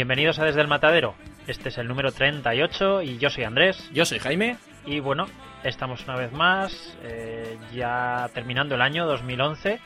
Bienvenidos a Desde el Matadero. Este es el número 38 y yo soy Andrés. Yo soy Jaime. Y bueno, estamos una vez más eh, ya terminando el año 2011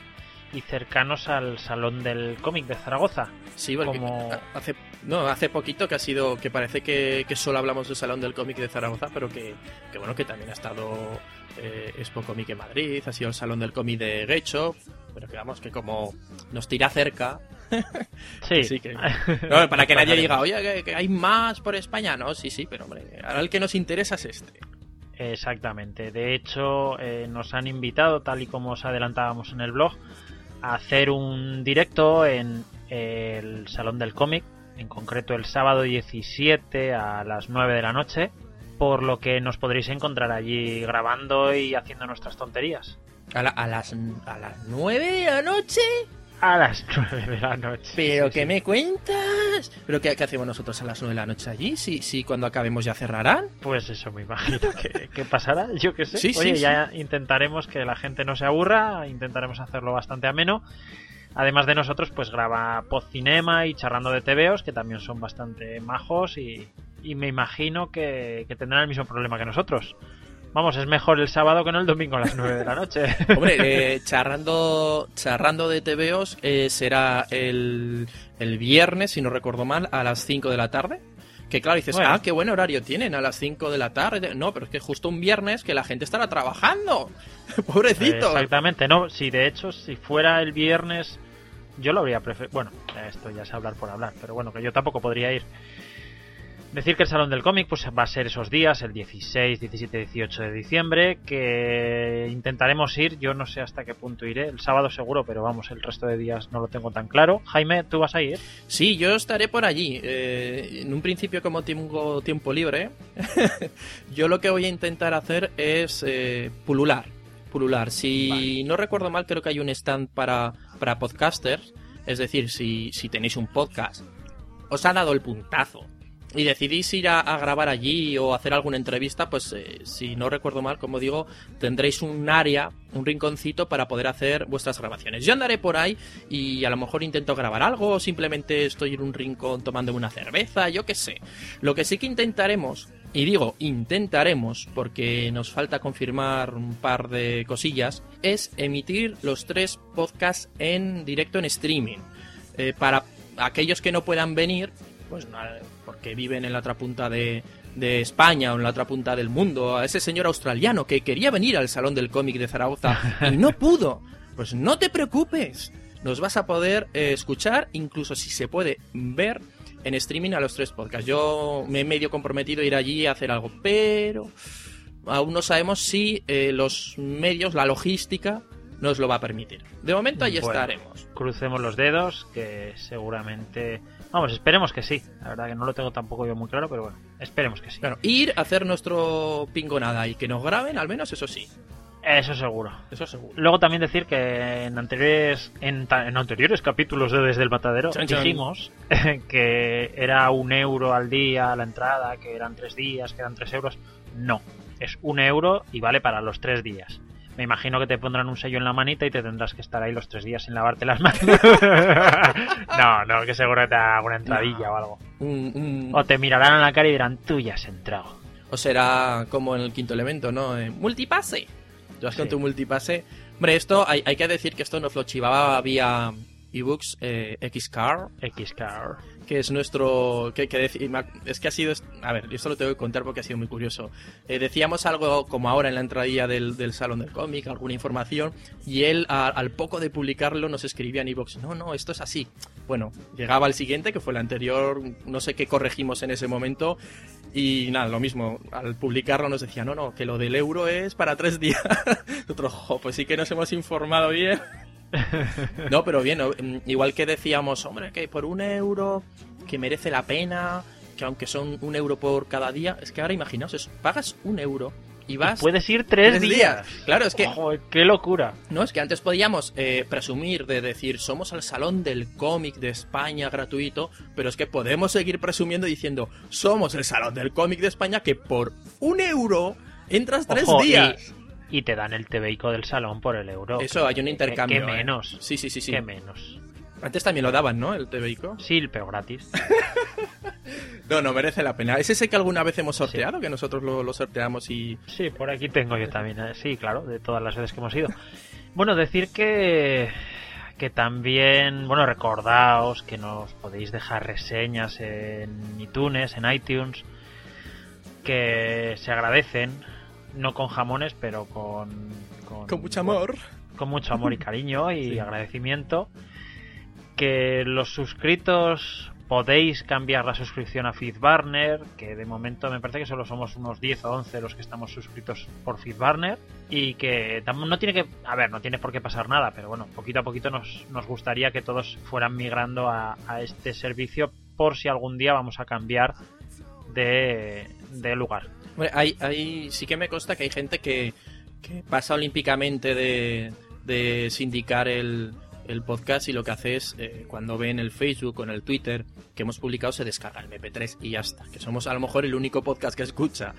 y cercanos al Salón del Cómic de Zaragoza. Sí, porque Como- hace, no, hace poquito que ha sido, que parece que, que solo hablamos del Salón del Cómic de Zaragoza, pero que, que bueno, que también ha estado eh, Expo Cómic en Madrid, ha sido el Salón del Cómic de Gecho, pero que vamos, que como nos tira cerca, Sí, que... no, para que nadie diga, oye, que, que hay más por España, no, sí, sí, pero hombre, ahora el que nos interesa es este. Exactamente. De hecho, eh, nos han invitado, tal y como os adelantábamos en el blog, a hacer un directo en el Salón del Cómic, en concreto el sábado 17 a las 9 de la noche, por lo que nos podréis encontrar allí grabando y haciendo nuestras tonterías. A, la- a las, a las 9 de la noche. A las 9 de la noche. ¿Pero Sí, qué sí. me cuentas? ¿Pero qué, qué hacemos nosotros a las 9 de la noche allí? Si, si cuando acabemos ya cerrarán. Pues eso me imagino que, que pasará, yo qué sé. Sí, Oye, ya intentaremos que la gente no se aburra, intentaremos hacerlo bastante ameno. Además de nosotros, pues graba Podcinema y Charrando de TVOs, que también son bastante majos y, y me imagino que, que tendrán el mismo problema que nosotros. Vamos, es mejor el sábado que no el domingo a las 9 de la noche. Hombre, eh, charrando, charrando de TVOs eh, será el, el viernes, si no recuerdo mal, a las 5 de la tarde. Que claro, dices, Bueno. ah, qué buen horario tienen, a las 5 de la tarde. No, pero es que justo un viernes que la gente estará trabajando. Pobrecito. Exactamente, no. Si de hecho, si fuera el viernes, yo lo habría preferido. Bueno, esto ya es hablar por hablar, pero bueno, que yo tampoco podría ir. Decir que el Salón del Cómic pues va a ser esos días, el 16, 17, 18 de diciembre, que intentaremos ir, yo no sé hasta qué punto iré, el sábado seguro, pero vamos, el resto de días no lo tengo tan claro. Jaime, ¿tú vas a ir? Sí, yo estaré por allí. Eh, en un principio, como tengo tiempo libre, yo lo que voy a intentar hacer es eh, pulular. Pulular. Si no recuerdo mal, creo que hay un stand para, para podcasters. Es decir, si, si tenéis un podcast, os ha dado el puntazo y decidís ir a, grabar allí o hacer alguna entrevista, pues eh, si no recuerdo mal, como digo, tendréis un área, un rinconcito para poder hacer vuestras grabaciones. Yo andaré por ahí y a lo mejor intento grabar algo o simplemente estoy en un rincón tomándome una cerveza, yo qué sé. Lo que sí que intentaremos, y digo intentaremos porque nos falta confirmar un par de cosillas, es emitir los tres podcasts en directo en streaming. Eh, para aquellos que no puedan venir, pues porque viven en la otra punta de, de España o en la otra punta del mundo, a ese señor australiano que quería venir al Salón del Cómic de Zaragoza y no pudo, pues no te preocupes, nos vas a poder eh, escuchar, incluso si se puede ver en streaming a los tres podcasts. Yo me he medio comprometido a ir allí a hacer algo, pero aún no sabemos si eh, los medios, la logística, nos lo va a permitir. De momento ahí Bueno. estaremos. Crucemos los dedos, que seguramente... Vamos, esperemos que sí. La verdad que no lo tengo tampoco yo muy claro, pero bueno, esperemos que sí. Claro, ir a hacer nuestro pingonada y que nos graben, al menos eso sí, Eso seguro. eso seguro. Luego también decir que en anteriores en, en anteriores capítulos de Desde el Matadero Chan, chan. dijimos que era un euro al día la entrada, que eran tres días, que eran tres euros. No, es un euro y vale para los tres días. Me imagino que te pondrán un sello en la manita y te tendrás que estar ahí los tres días sin lavarte las manos. no, no, que seguro que te haga una entradilla No. o algo. Un- un- O te mirarán a la cara y dirán, tú ya has entrado. o será como en el quinto elemento, ¿no? Eh, multipase. Tú vas con tu multipase. Hombre, esto hay, hay que decir que esto nos lo chivaba vía ebooks eh, Xcar, Xcar. Que es nuestro que, que es que ha sido a ver esto lo tengo que contar porque ha sido muy curioso. Eh, decíamos algo como ahora en la entradilla del, del salón del cómic alguna información y él al poco de publicarlo nos escribía en iVoox no no esto es así bueno llegaba el siguiente que fue el anterior no sé qué corregimos en ese momento y nada lo mismo al publicarlo nos decía no no que lo del euro es para tres días "Jo, pues sí que nos hemos informado bien no, pero bien, mm, igual que decíamos, hombre, que por un euro, que merece la pena, que aunque son un euro por cada día, es que ahora imaginaos, es, pagas un euro y vas... Puedes ir tres, tres días. días. Claro, es que- Ojo, qué locura. No, es que antes podíamos eh, presumir de decir, somos el salón del cómic de España gratuito, pero es que podemos seguir presumiendo diciendo, somos el salón del cómic de España que por un euro entras tres Ojo, y- días. Y, te dan el TVICO del salón por el euro. Eso, hay un intercambio. ¿Qué ¿eh? menos? Sí, sí, sí, sí. ¿Qué menos? Antes también lo daban, ¿no? El TVICO. Sí, pero gratis. no, no merece la pena. ¿Es ese que alguna vez hemos sorteado? Que nosotros lo, lo, sorteamos y. Sí, por aquí tengo yo también. ¿eh? Sí, claro, de todas las veces que hemos ido. Bueno, decir que. Que también, bueno, recordaos que nos podéis dejar reseñas en iTunes, en iTunes, que se agradecen, no con jamones, pero con. Con, con mucho amor. con mucho amor y cariño y sí. agradecimiento que los suscritos podéis cambiar la suscripción a FeedBurner, que de momento me parece que solo somos unos 10 o 11 los que estamos suscritos por FeedBurner y que no tiene que, a ver, no tiene por qué pasar nada, pero bueno, poquito a poquito nos, nos gustaría que todos fueran migrando a, a, este servicio por si algún día vamos a cambiar de, de lugar. Bueno, hay, hay, sí que me consta que hay gente que, pasa olímpicamente de, de sindicar el, el podcast y lo que hace es, eh, cuando ve en el Facebook o en el Twitter que hemos publicado, se descarga el MP3 y ya está. Que somos a lo mejor el único podcast que escucha.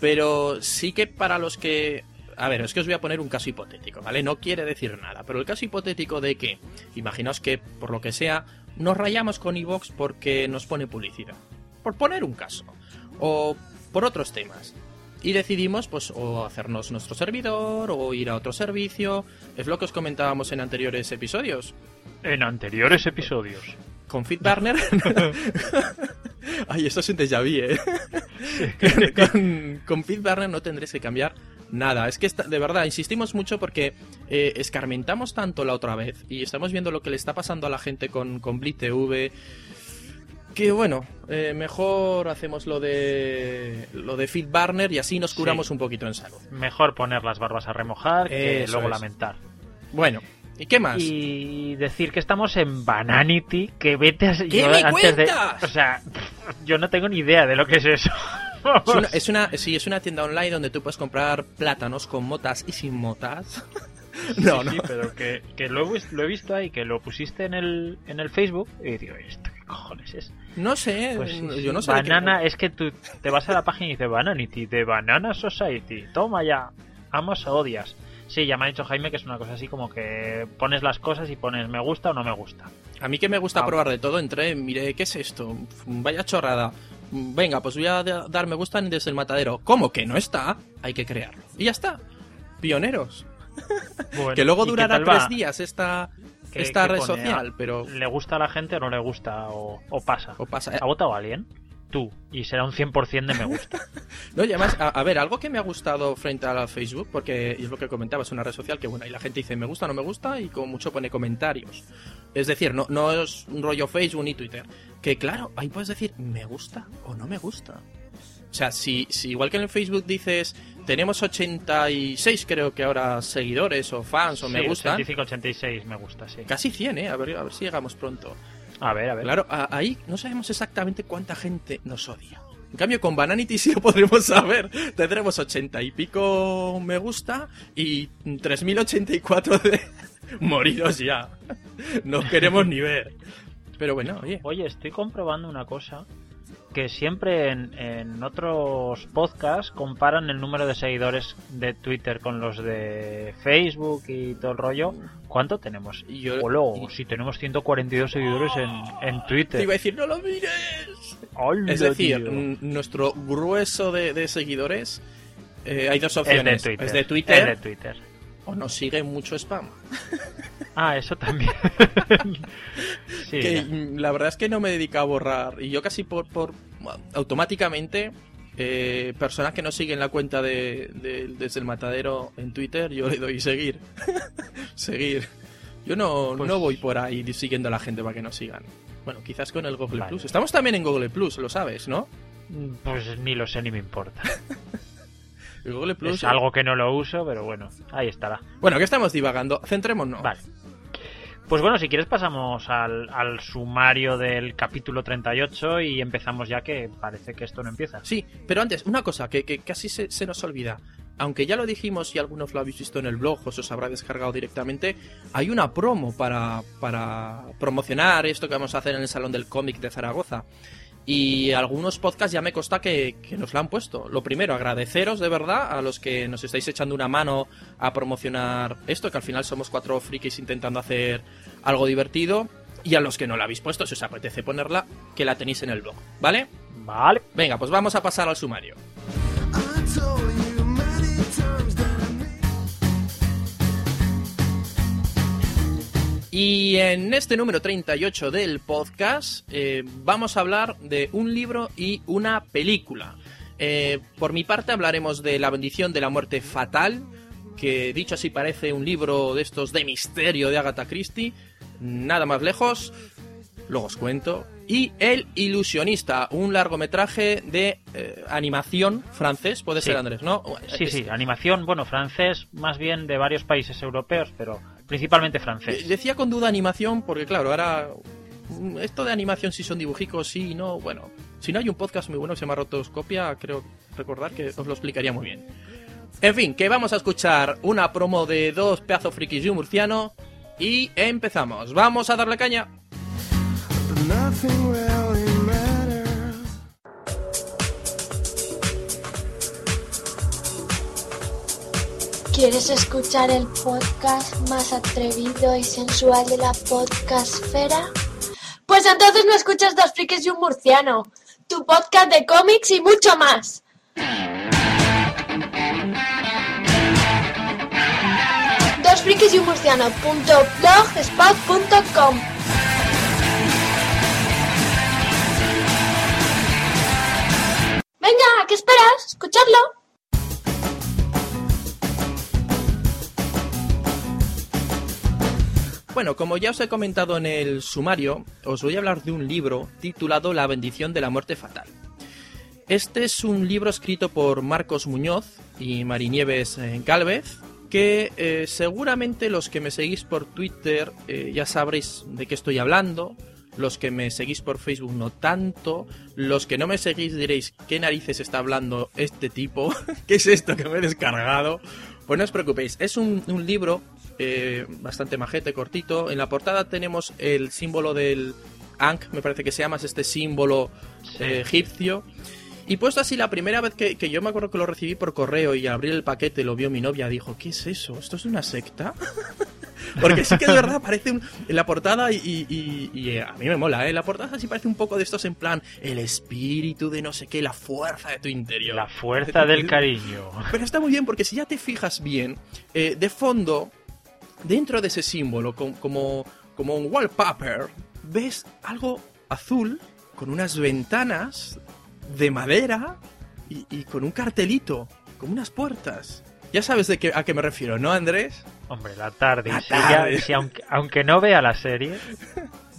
Pero sí que para los que... A ver, es que os voy a poner un caso hipotético, ¿vale? No quiere decir nada, pero el caso hipotético de que, imaginaos que, por lo que sea, nos rayamos con Evox porque nos pone publicidad. Por poner un caso. O por otros temas y decidimos pues o hacernos nuestro servidor o ir a otro servicio. Es lo que os comentábamos en anteriores episodios. En anteriores episodios. Con FitBurner. Ay, esto es un déjà vu, ¿eh? con, con FitBurner no tendréis que cambiar nada. Es que está, de verdad, insistimos mucho porque eh, escarmentamos tanto la otra vez y estamos viendo lo que le está pasando a la gente con, con Blitz TV que bueno, eh, mejor hacemos lo de lo de Feed Barner y así nos curamos sí. un poquito en salud. Mejor poner las barbas a remojar que Eso luego es. lamentar. Bueno, ¿y qué más? Y decir que estamos en Bananity, que vete a... ¿Qué yo, me antes cuentas? De, o sea, yo no tengo ni idea de lo que es eso. Es una, es una, sí, es una tienda online donde tú puedes comprar plátanos con motas y sin motas. no, sí, no. Sí, pero que, que lo, he, lo, he, visto ahí, que lo pusiste en el, en el Facebook y digo, ¿esto cojones es? No sé, pues sí, yo no sé. Banana, que... es que tú te vas a la página y dice Bananity, de Banana Society, toma ya, amas o odias. Sí, ya me ha dicho Jaime que es una cosa así como que pones las cosas y pones me gusta o no me gusta. A mí que me gusta ah. probar de todo, entré, mire, ¿qué es esto? Vaya chorrada. Venga, pues voy a dar me gusta desde el matadero. ¿Cómo que no está? Hay que crearlo. Y ya está. Pioneros. Bueno, que luego durará tres va? días esta, ¿Qué, esta red pone? social, pero... ¿Le gusta a la gente o no le gusta? ¿O, o pasa? O pasa. ¿Ha votado alguien? Tú. Y será un 100% de me gusta. no, y además, a, a, ver, algo que me ha gustado frente a la Facebook, porque es lo que comentaba, es una red social que, bueno, y la gente dice me gusta, no me gusta, y como mucho pone comentarios. Es decir, no, no es un rollo Facebook ni Twitter. Que claro, ahí puedes decir me gusta o no me gusta. O sea, si, si igual que en el Facebook dices tenemos 86 creo que ahora seguidores o fans o sí, me gustan. 85, 86 me gusta, sí. Casi 100, ¿eh? A ver, a ver si llegamos pronto. A ver, a ver. Claro, a, ahí no sabemos exactamente cuánta gente nos odia. En cambio, con Bananity sí lo podremos saber. Tendremos 80 y pico me gusta y 3084 de moridos ya. No queremos ni ver. Pero bueno, oye. Oye, estoy comprobando una cosa que siempre en, en, otros podcasts comparan el número de seguidores de Twitter con los de Facebook y todo el rollo. ¿Cuánto tenemos? Yo, o luego, y... si tenemos 142 seguidores en, en Twitter. Te iba a decir, no lo mires. Hola, es decir, nuestro grueso de, de seguidores eh, hay dos opciones. Es de Twitter. Es de Twitter. Es de Twitter. O nos sigue mucho spam. Ah, eso también. sí, que la verdad es que no me dedico a borrar. Y yo casi por, por automáticamente, eh, personas que no siguen la cuenta de, de, desde el matadero en Twitter, yo le doy seguir. seguir. Yo no, pues... no voy por ahí siguiendo a la gente para que nos sigan. Bueno, quizás con el Google vale. Plus. Estamos también en Google Plus, lo sabes, ¿no? Pues ni lo sé ni me importa. el Google Plus es algo que no lo uso, pero bueno, ahí estará. Bueno, que estamos divagando. Centrémonos. Vale. Pues bueno, si quieres pasamos al, al, sumario del capítulo 38 y empezamos ya que parece que esto no empieza. Sí, pero antes, una cosa que, que casi se, se, nos olvida. Aunque ya lo dijimos y algunos lo habéis visto en el blog o se os habrá descargado directamente, hay una promo para, para promocionar esto que vamos a hacer en el Salón del Cómic de Zaragoza. Y algunos podcasts ya me consta que, que, nos lo han puesto. Lo primero, agradeceros de verdad a los que nos estáis echando una mano a promocionar esto, que al final somos cuatro frikis intentando hacer algo divertido. Y a los que no la habéis puesto, si os apetece ponerla, que la tenéis en el blog, ¿vale? Vale. Venga, pues vamos a pasar al sumario. Y en este número 38 del podcast eh, vamos a hablar de un libro y una película. Eh, por mi parte hablaremos de La bendición de la muerte fatal, que dicho así parece un libro de estos de misterio de Agatha Christie. Nada más lejos, luego os cuento. Y El ilusionista, un largometraje de eh, animación francés, puede Sí. ser Andrés, ¿no? Sí, sí, animación, bueno, francés, más bien de varios países europeos, pero principalmente francés. Decía con duda animación porque claro, ahora mm, esto de animación si son dibujicos, sí, no, bueno, si no hay un podcast muy bueno que se llama Rotoscopia, creo recordar que os lo explicaría muy bien. En fin, que vamos a escuchar una promo de dos pedazos frikis y un murciano y empezamos. Vamos a darle caña. ¿Quieres escuchar el podcast más atrevido y sensual de la podcastfera? Pues entonces no escuchas Dos Frikis y un Murciano, tu podcast de cómics y mucho más. Dos Frikis y un Murciano punto blogspot punto com. Venga, ¿qué esperas? Escuchadlo. Bueno, como ya os he comentado en el sumario, os voy a hablar de un libro titulado La bendición de la muerte fatal. Este es un libro escrito por Marcos Muñoz y Marinieves eh, Gálvez, que eh, seguramente los que me seguís por Twitter eh, ya sabréis de qué estoy hablando, los que me seguís por Facebook no tanto, los que no me seguís diréis qué narices está hablando este tipo, qué es esto que me he descargado. Pues no os preocupéis, es un libro eh, bastante majete, cortito. En la portada tenemos el símbolo del Ankh, me parece que se llama, es este símbolo Sí. eh, egipcio. Y puesto así, la primera vez que, que yo me acuerdo que lo recibí por correo y abrí el paquete, lo vio mi novia, dijo, ¿qué es eso? ¿Esto es una secta? Porque sí que de verdad parece un- en la portada y, y- eh, a mí me mola, ¿eh? La portada sí parece un poco de estos en plan, el espíritu de no sé qué, la fuerza de tu interior. La fuerza del cariño. Pero está muy bien porque si ya te fijas bien, eh, de fondo, dentro de ese símbolo, com- como, como un wallpaper, ves algo azul con unas ventanas de madera y, y con un cartelito, como unas puertas. Ya sabes de qué, a qué me refiero, ¿no, Andrés? Hombre, la tarde. La si ya- si aunque, aunque no vea la serie,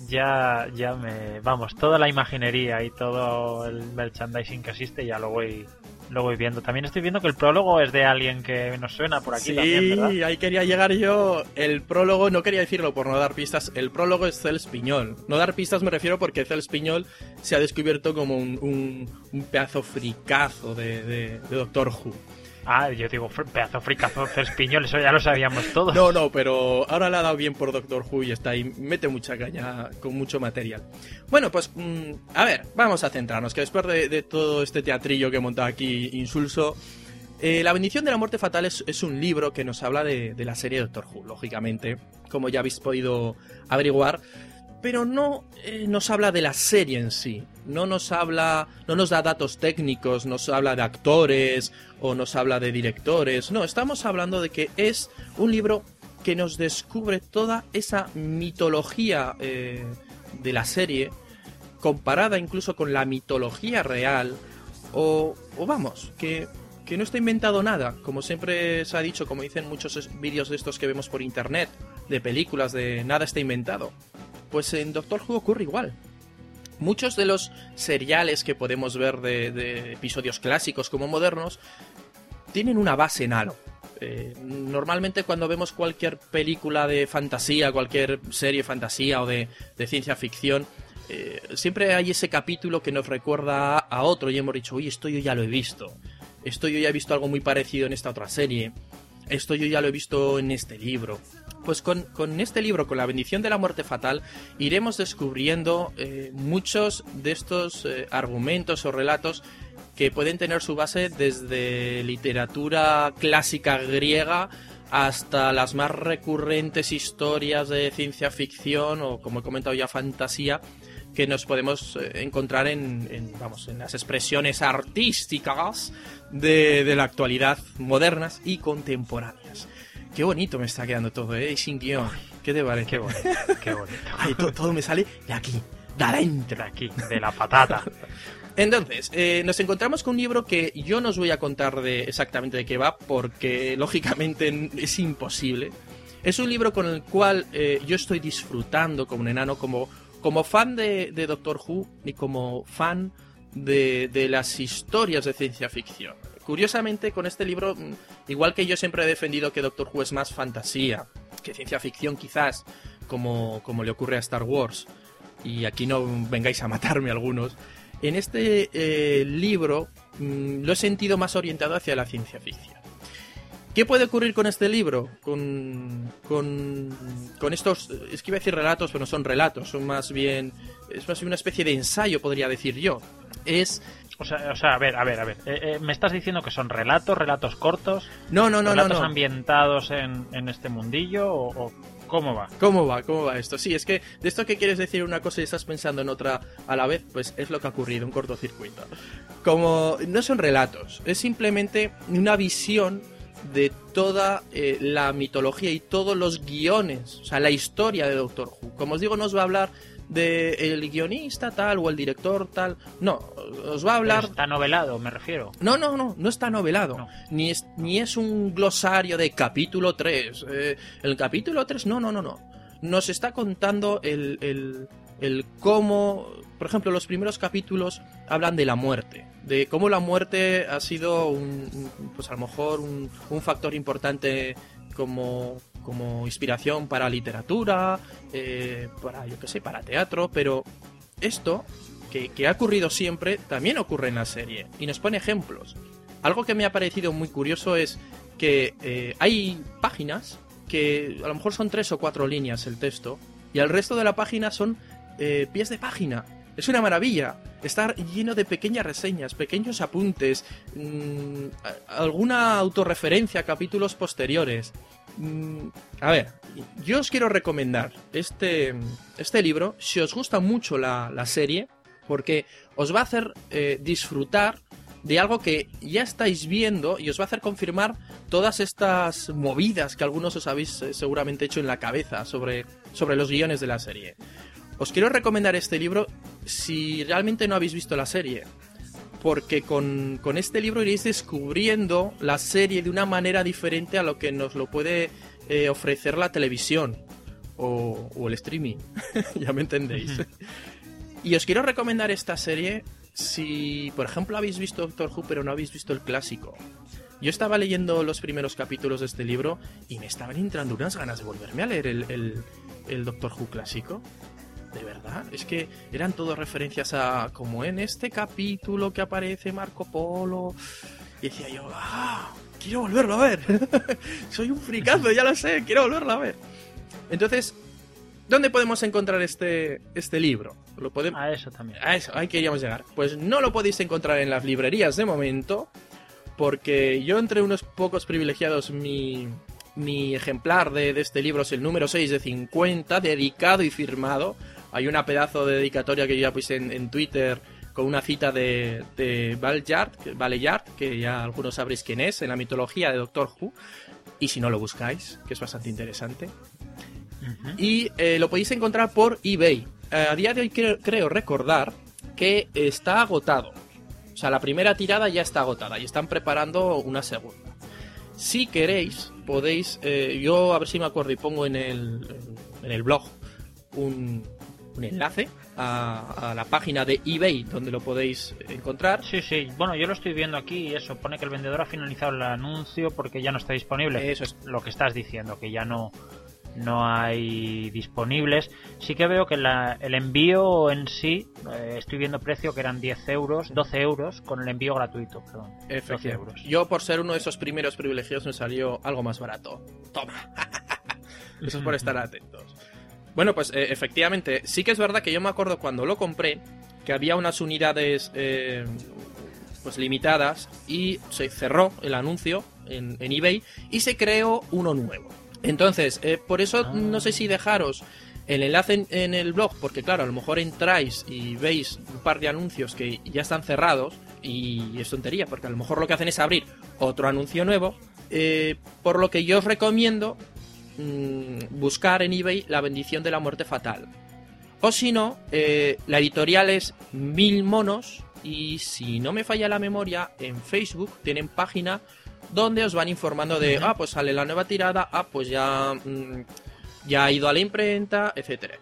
ya, ya me. Vamos, toda la imaginería y todo el merchandising que existe ya lo voy, lo voy viendo. También estoy viendo que el prólogo es de alguien que nos suena por aquí sí, también, ¿verdad? ahí quería llegar yo. El prólogo, no quería decirlo por no dar pistas, el prólogo es Cels Piñol. No dar pistas me refiero porque Cels Piñol se ha descubierto como un, un, un pedazo fricazo de, de- de Doctor Who. Ah, yo digo, pedazo fricazo Cerspiñol, eso ya lo sabíamos todos. No, no, pero ahora le ha dado bien por Doctor Who y está ahí, mete mucha caña con mucho material. Bueno, pues, mm, a ver, vamos a centrarnos, que después de, todo este teatrillo que he montado aquí insulso, eh, La bendición de la muerte fatal es, es un libro que nos habla de, de la serie Doctor Who, lógicamente, como ya habéis podido averiguar, pero no eh, nos habla de la serie en sí, no nos habla, no nos da datos técnicos, nos habla de actores o nos habla de directores, no, estamos hablando de que es un libro que nos descubre toda esa mitología eh, de la serie, comparada incluso con la mitología real, o, o vamos, que, que no está inventado nada, como siempre se ha dicho, como dicen muchos vídeos de estos que vemos por internet, de películas, de nada está inventado. Pues en Doctor Who ocurre igual. Muchos de los seriales que podemos ver de, de episodios clásicos como modernos tienen una base en algo. Eh, normalmente cuando vemos cualquier película de fantasía, cualquier serie de fantasía o de, de ciencia ficción, eh, siempre hay ese capítulo que nos recuerda a otro y hemos dicho, oye, esto yo ya lo he visto, esto yo ya he visto algo muy parecido en esta otra serie, esto yo ya lo he visto en este libro. Pues con, con este libro, con la bendición de la muerte fatal, iremos descubriendo eh, muchos de estos eh, argumentos o relatos que pueden tener su base desde literatura clásica griega hasta las más recurrentes historias de ciencia ficción o, como he comentado ya, fantasía que nos podemos eh, encontrar en, en, vamos, en las expresiones artísticas de, de la actualidad modernas y contemporáneas. Qué bonito me está quedando todo, ¿eh? Sin guion. ¿Qué te parece? Qué bonito, qué bonito. Ay, to- todo me sale de aquí, de De adentro. aquí, de la patata. Entonces, eh, nos encontramos con un libro que yo no os voy a contar de exactamente de qué va, porque lógicamente es imposible. Es un libro con el cual eh, yo estoy disfrutando como un enano, como, como fan de, de Doctor Who y como fan de, de las historias de ciencia ficción. Curiosamente, con este libro, mm, igual que yo siempre he defendido que Doctor Who es más fantasía que ciencia ficción, quizás, como, como le ocurre a Star Wars, y aquí no vengáis a matarme algunos, en este eh, libro mm, lo he sentido más orientado hacia la ciencia ficción. ¿Qué puede ocurrir con este libro? Con, con, con estos, es que iba a decir relatos, pero no son relatos, son más bien, es más bien una especie de ensayo, podría decir yo. Es, O sea, o sea, a ver, a ver, a ver. Eh, eh, ¿Me estás diciendo que son relatos, relatos cortos? no, no, no, no, relatos no. ambientados en, en este mundillo? ¿O, o cómo va? ¿Cómo va? ¿Cómo va esto? Sí, es que de esto que quieres decir una cosa y estás pensando en otra a la vez, pues es lo que ha ocurrido, un cortocircuito. Como no son relatos, es simplemente una visión de toda eh, la mitología y todos los guiones, o sea, la historia de Doctor Who. Como os digo, no os va a hablar de el guionista tal o el director tal, no, os va a Pero hablar está novelado, me refiero. no, no, no, no está novelado. No. Ni, es, ni es un glosario de capítulo 3. Eh, el capítulo 3, no, no, no, no. Nos está contando el, el, el cómo, por ejemplo, los primeros capítulos hablan de la muerte. De cómo la muerte ha sido, un- pues a lo mejor, un, un factor importante como, como inspiración para literatura, eh, para, yo qué sé, para teatro, pero esto que, ha ocurrido siempre también ocurre en la serie y nos pone ejemplos. Algo que me ha parecido muy curioso es que eh, hay páginas que a lo mejor son tres o cuatro líneas el texto y el resto de la página son eh, pies de página. Es una maravilla. Está lleno de pequeñas reseñas, pequeños apuntes, mm, alguna autorreferencia a capítulos posteriores. Mm, a ver, yo os quiero recomendar este, este libro si os gusta mucho la, la serie, porque os va a hacer eh, disfrutar de algo que ya estáis viendo y os va a hacer confirmar todas estas movidas que algunos os habéis eh, seguramente hecho en la cabeza sobre, sobre los guiones de la serie. Os quiero recomendar este libro si realmente no habéis visto la serie. Porque con, con este libro iréis descubriendo la serie de una manera diferente a lo que nos lo puede eh, ofrecer la televisión o, o el streaming. ya me entendéis. y os quiero recomendar esta serie si, por ejemplo, habéis visto Doctor Who pero no habéis visto el clásico. Yo estaba leyendo los primeros capítulos de este libro y me estaban entrando unas ganas de volverme a leer el, el, el Doctor Who clásico. De verdad, es que eran todo referencias a como en este capítulo que aparece Marco Polo. Y decía yo, ¡ah! Quiero volverlo a ver. Soy un fricazo, ya lo sé, quiero volverlo a ver. Entonces, ¿dónde podemos encontrar este, este libro? Lo podemos... A eso también. A eso, ahí queríamos llegar. Pues no lo podéis encontrar en las librerías de momento, porque yo entre unos pocos privilegiados, mi, mi ejemplar de, de este libro es el número 6 de 50, dedicado y firmado. Hay una pedazo de dedicatoria que yo ya puse en, en Twitter con una cita de, de Valeyard, que- Valeyard, que ya algunos sabréis quién es, en la mitología de Doctor Who. Y si no lo buscáis, que es bastante interesante. Y eh, lo podéis encontrar por eBay. Eh, a día de hoy creo, creo recordar que está agotado. O sea, la primera tirada ya está agotada y están preparando una segunda. Si queréis, podéis... eh, yo a ver si me acuerdo y pongo en el, en el blog un, un enlace a, a la página de eBay donde lo podéis encontrar. Sí, sí. Bueno, yo lo estoy viendo aquí y eso pone que el vendedor ha finalizado el anuncio porque ya no está disponible. Eso es. Lo que estás diciendo, que ya no no hay disponibles. Sí que veo que la- el envío en sí, eh, estoy viendo precio que eran 10 euros, 12 euros con el envío gratuito, perdón. 12 Efectivamente. euros. Yo, por ser uno de esos primeros privilegiados, me salió algo más barato. Toma. Eso es por estar atentos. Bueno, pues eh, efectivamente, sí que es verdad que yo me acuerdo cuando lo compré que había unas unidades eh, pues limitadas y se cerró el anuncio en, en eBay y se creó uno nuevo. Entonces, eh, por eso Ah. no sé si dejaros el enlace en, en el blog, porque claro, a lo mejor entráis y veis un par de anuncios que ya están cerrados y es tontería, porque a lo mejor lo que hacen es abrir otro anuncio nuevo. eh, por lo que yo os recomiendo mm, buscar en eBay la bendición de la muerte fatal. O si no, eh, la editorial es Mil Monos y si no me falla la memoria, en Facebook tienen página donde os van informando de, ah, pues sale la nueva tirada, ah, pues ya, mm, ya ha ido a la imprenta, etcétera,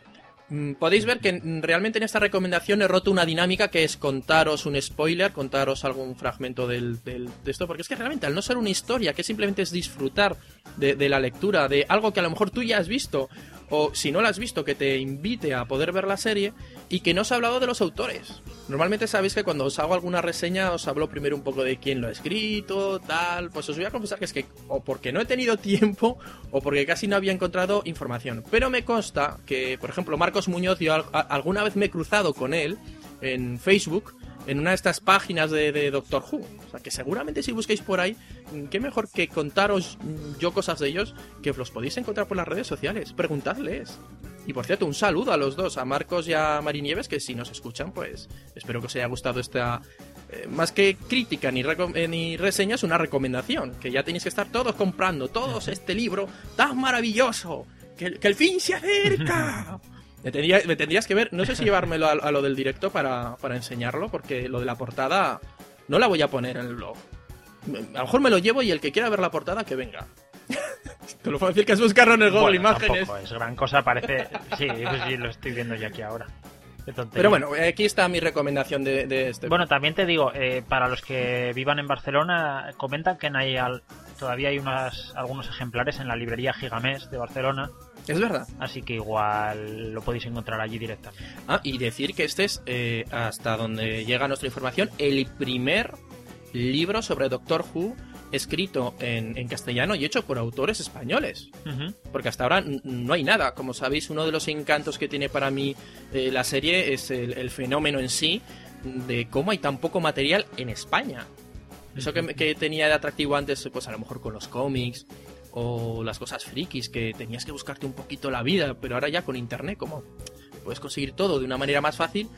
Podéis ver que mm, realmente en esta recomendación he roto una dinámica que es contaros un spoiler, contaros algún fragmento del- de esto, porque es que realmente al no ser una historia, que simplemente es disfrutar de, de la lectura, de algo que a lo mejor tú ya has visto, o si no la has visto, que te invite a poder ver la serie, y que no os ha hablado de los autores. Normalmente sabéis que cuando os hago alguna reseña os hablo primero un poco de quién lo ha escrito, tal, pues os voy a confesar que es que o porque no he tenido tiempo o porque casi no había encontrado información. Pero me consta que, por ejemplo, Marcos Muñoz, yo alguna vez me he cruzado con él en Facebook en una de estas páginas de, de Doctor Who. O sea, que seguramente si busquéis por ahí, mm, qué mejor que contaros mm, yo cosas de ellos que os los podéis encontrar por las redes sociales. Preguntadles. Y por cierto, un saludo a los dos, a Marcos y a Mari Nieves, que si nos escuchan, pues espero que os haya gustado esta... eh, más que crítica ni, eh, ni reseña, es una recomendación. Que ya tenéis que estar todos comprando, todos este libro tan maravilloso. Que, que el fin se acerca. Me, tendría- me tendrías que ver, no sé si llevármelo a, a lo del directo para, para enseñarlo, porque lo de la portada no la voy a poner en el blog. A lo mejor me lo llevo y el que quiera ver la portada, que venga. Te lo fácil que es buscarlo en el Google Bueno, Imágenes. tampoco es gran cosa, parece. Sí, pues sí, lo estoy viendo yo aquí ahora. Pero bueno, aquí está mi recomendación de, de este. Bueno, también te digo, eh, para los que vivan en Barcelona, comentan que hay al- todavía hay unas, algunos ejemplares en la librería Gigamés de Barcelona, es verdad. así que igual lo podéis encontrar allí directamente. Ah, y decir que este es, eh, hasta donde llega nuestra información, el primer libro sobre Doctor Who escrito en, en castellano y hecho por autores españoles. Porque hasta ahora no hay nada. Como sabéis, uno de los encantos que tiene para mí eh, la serie es el, el fenómeno en sí de cómo hay tan poco material en España. Eso que, que tenía de atractivo antes, pues a lo mejor con los cómics o las cosas frikis, que tenías que buscarte un poquito la vida, pero ahora ya con internet, como puedes conseguir todo de una manera más fácil,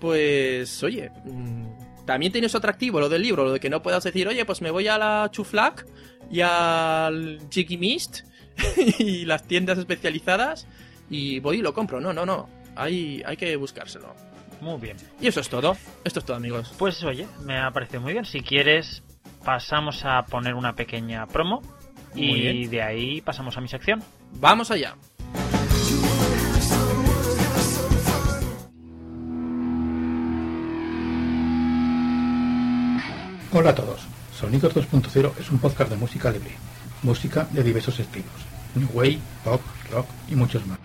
pues oye, mm, también tiene su atractivo lo del libro, lo de que no puedas decir, oye, pues me voy a la Chuflac y al Jiggy Mist y las tiendas especializadas y voy y lo compro. No, no, no. Hay, hay que buscárselo. Muy bien. Y eso es todo. Esto es todo, amigos. Pues oye, me ha parecido muy bien. Si quieres, pasamos a poner una pequeña promo y bien. de ahí pasamos a mi sección. Vamos allá. Hola a todos. Sonidos 2.0 es un podcast de música libre. Música de diversos estilos. New Wave, pop, rock y muchos más.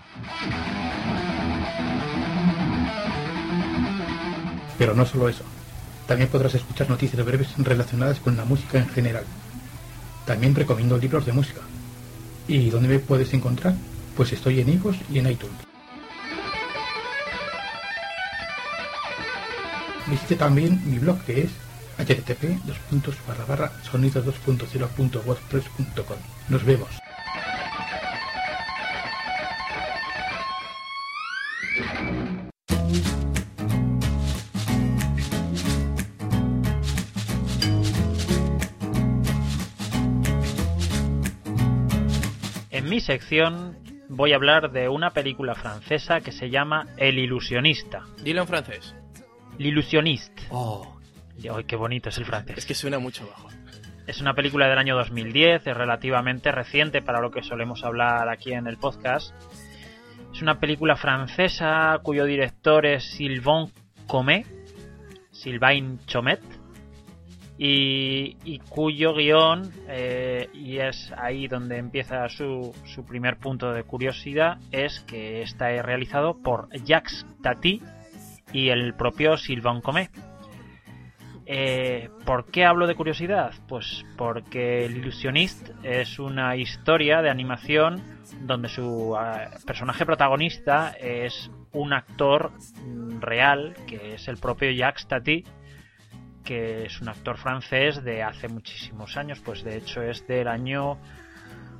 Pero no solo eso. También podrás escuchar noticias breves relacionadas con la música en general. También recomiendo libros de música. ¿Y dónde me puedes encontrar? Pues estoy en iVoox y en iTunes. Visite también mi blog que es http sonidos2.0.wordpress.com. Nos vemos. Mi sección voy a hablar de una película francesa que se llama El ilusionista. Dilo en francés. L'illusionniste. Oh, Ay, qué bonito es el francés. es que suena mucho bajo. Es una película del año 2010, es relativamente reciente para lo que solemos hablar aquí en el podcast. Es una película francesa cuyo director es Sylvain Comet, Sylvain Chomet, y, y cuyo guion, eh, y es ahí donde empieza su, su primer punto de curiosidad, es que está realizado por Jacques Tati y el propio Sylvain Comet. Eh, ¿Por qué hablo de curiosidad? Pues porque El Illusionist es una historia de animación donde su eh, personaje protagonista es un actor real, que es el propio Jacques Tati, que es un actor francés de hace muchísimos años, pues de hecho es del año...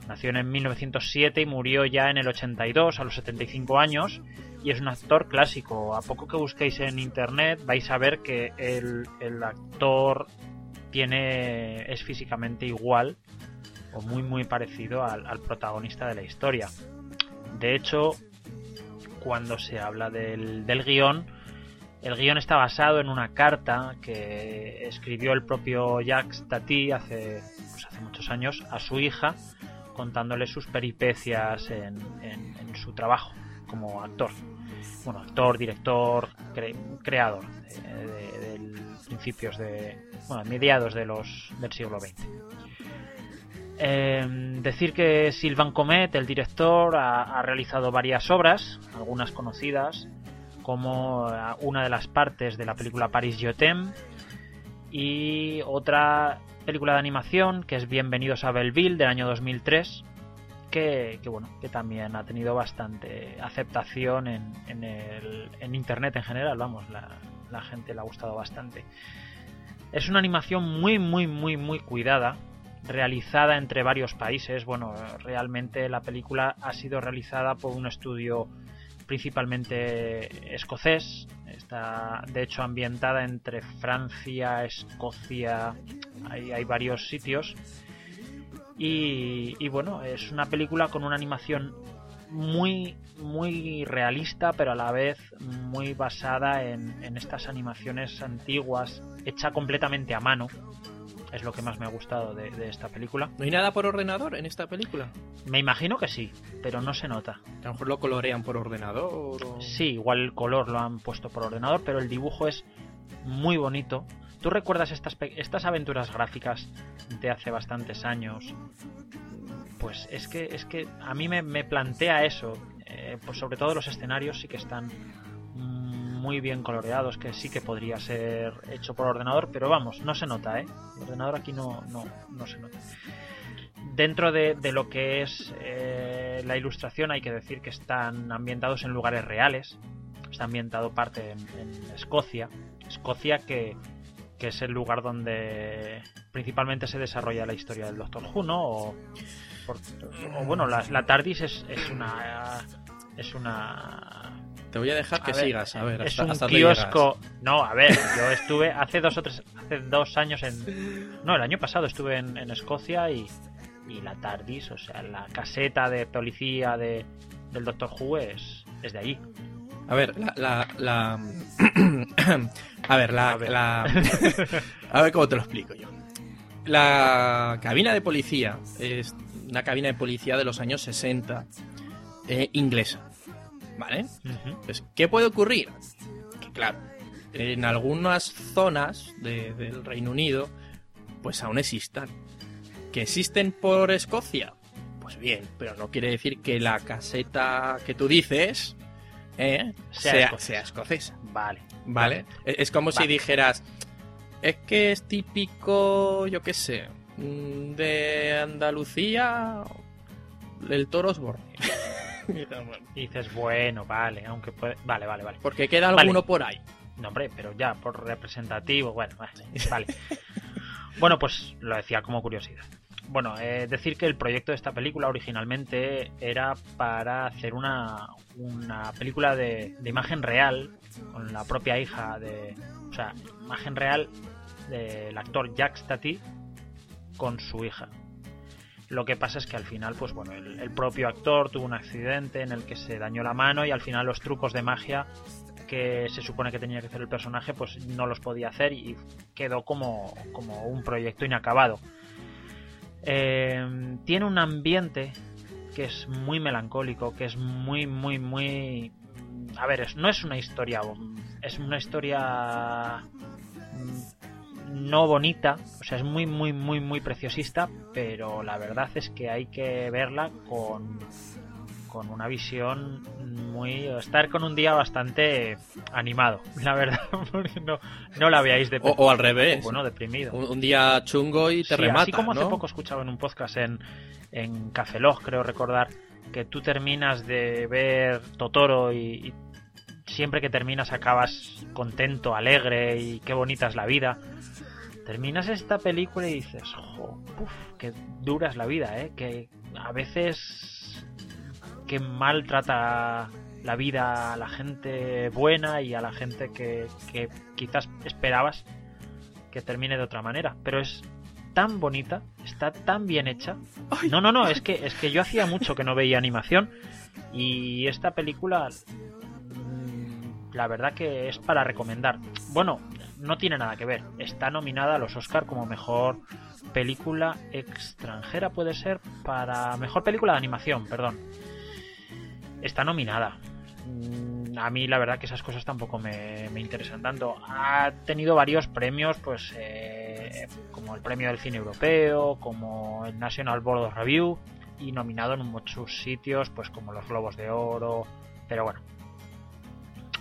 Nació en 1907 y murió ya en el 82, a los 75 años, y es un actor clásico. A poco que busquéis en internet vais a ver que el, actor tiene es físicamente igual o muy muy parecido al, al protagonista de la historia. De hecho, cuando se habla del, del guion, el guion está basado en una carta que escribió el propio Jacques Tati hace, pues hace muchos años a su hija, contándole sus peripecias en, en- su trabajo como actor. Bueno, actor, director, cre- creador de, de- principios de. Bueno, mediados de los, del siglo XX. Eh, decir que Sylvain Comet, el director, ha realizado varias obras, algunas conocidas, como eh, una de las partes de la película Paris Jotem. Y otra película de animación que es Bienvenidos a Belleville del año 2003 que, que, bueno que también ha tenido bastante aceptación en, en, el, en internet en general vamos la, la gente le ha gustado bastante. Es una animación muy muy muy muy cuidada realizada entre varios países. Bueno realmente la película ha sido realizada por un estudio principalmente escocés. Está de hecho ambientada entre Francia, Escocia, hay, varios sitios. Y, bueno, es una película con una animación muy, muy realista, pero a la vez muy basada en estas animaciones antiguas, hecha completamente a mano. Es lo que más me ha gustado de, de esta película. ¿No hay nada por ordenador en esta película? Me imagino que sí, pero no se nota. A lo mejor lo colorean por ordenador o... Sí, igual el color lo han puesto por ordenador, pero el dibujo es muy bonito. ¿Tú recuerdas estas, estas aventuras gráficas de hace bastantes años? Pues es que, es que a mí me, me plantea eso. eh, pues sobre todo los escenarios sí que están muy bien coloreados, que sí que podría ser hecho por ordenador, pero vamos, no se nota, ¿eh? El ordenador aquí no, no, no se nota. Dentro de, de lo que es eh, la ilustración hay que decir que están ambientados en lugares reales. Está ambientado parte en, Escocia. Escocia que, que es el lugar donde principalmente se desarrolla la historia del Doctor Who, ¿no? O, o bueno, la, la TARDIS es, es una... Es una Te voy a dejar que a ver, sigas, a ver, es hasta, un hasta dónde llegas. kiosco. No, a ver, yo estuve hace dos o tres, hace dos años en, no, el año pasado estuve en, en Escocia y, y la TARDIS, o sea, la caseta de policía de, del Doctor Who es, es de allí. A ver, la... la, la- a ver, la, A ver. la- a ver cómo te lo explico yo. La cabina de policía es una cabina de policía de los años 60 eh, inglesa. ¿Vale? Pues, ¿qué puede ocurrir? Que claro, en algunas zonas de- del Reino Unido, pues aún existan. ¿Que existen por Escocia? Pues bien, pero no quiere decir que la caseta que tú dices eh, Sea sea, escocesa. sea escocesa. Vale. ¿Vale? Es es como si dijeras, es que es típico, yo qué sé, mm, de Andalucía, el toro Osborne. Y dices, bueno, vale, aunque puede... Vale, vale, vale. Porque queda Vale. alguno por ahí. No, hombre, pero ya, por representativo, bueno, vale. vale. Bueno, pues lo decía como curiosidad. Bueno, eh, decir que el proyecto de esta película originalmente era para hacer una, una película de, de imagen real con la propia hija de... O sea, imagen real del actor Jack Stati con su hija. Lo que pasa es que al final, pues bueno, el, el propio actor tuvo un accidente en el que se dañó la mano y al final los trucos de magia que se supone que tenía que hacer el personaje, pues no los podía hacer y quedó como, como un proyecto inacabado. Eh, tiene un ambiente que es muy melancólico, que es muy, muy, muy... A ver, no es una historia, es una historia mm, no bonita, o sea, es muy, muy, muy, muy preciosista, pero la verdad es que hay que verla con, con una visión muy... estar con un día bastante animado, la verdad, porque no, no la veáis de O, o al revés. bueno, deprimido. un, un día chungo y te Sí, remata, así como hace poco escuchaba en un podcast en, en Café Log, creo recordar, que tú terminas de ver Totoro y, y siempre que terminas acabas contento, alegre y qué bonita es la vida. Terminas esta película y dices, jo, puf, qué dura es la vida, ¿eh? Que a veces que mal trata la vida a la gente buena y a la gente que, que quizás esperabas que termine de otra manera. Pero es tan bonita, está tan bien hecha. No, no, no, es que, es que yo hacía mucho que no veía animación y esta película mm, la verdad que es para recomendar. Bueno, no tiene nada que ver. Está nominada a los Oscar como mejor película extranjera, puede ser, para mejor película de animación, perdón. Está nominada. Mm, A mí la verdad que esas cosas tampoco me, me interesan tanto. Ha tenido varios premios, pues eh, como el premio del cine europeo, como el National Board of Review y nominado en muchos sitios, pues como los Globos de Oro. Pero bueno,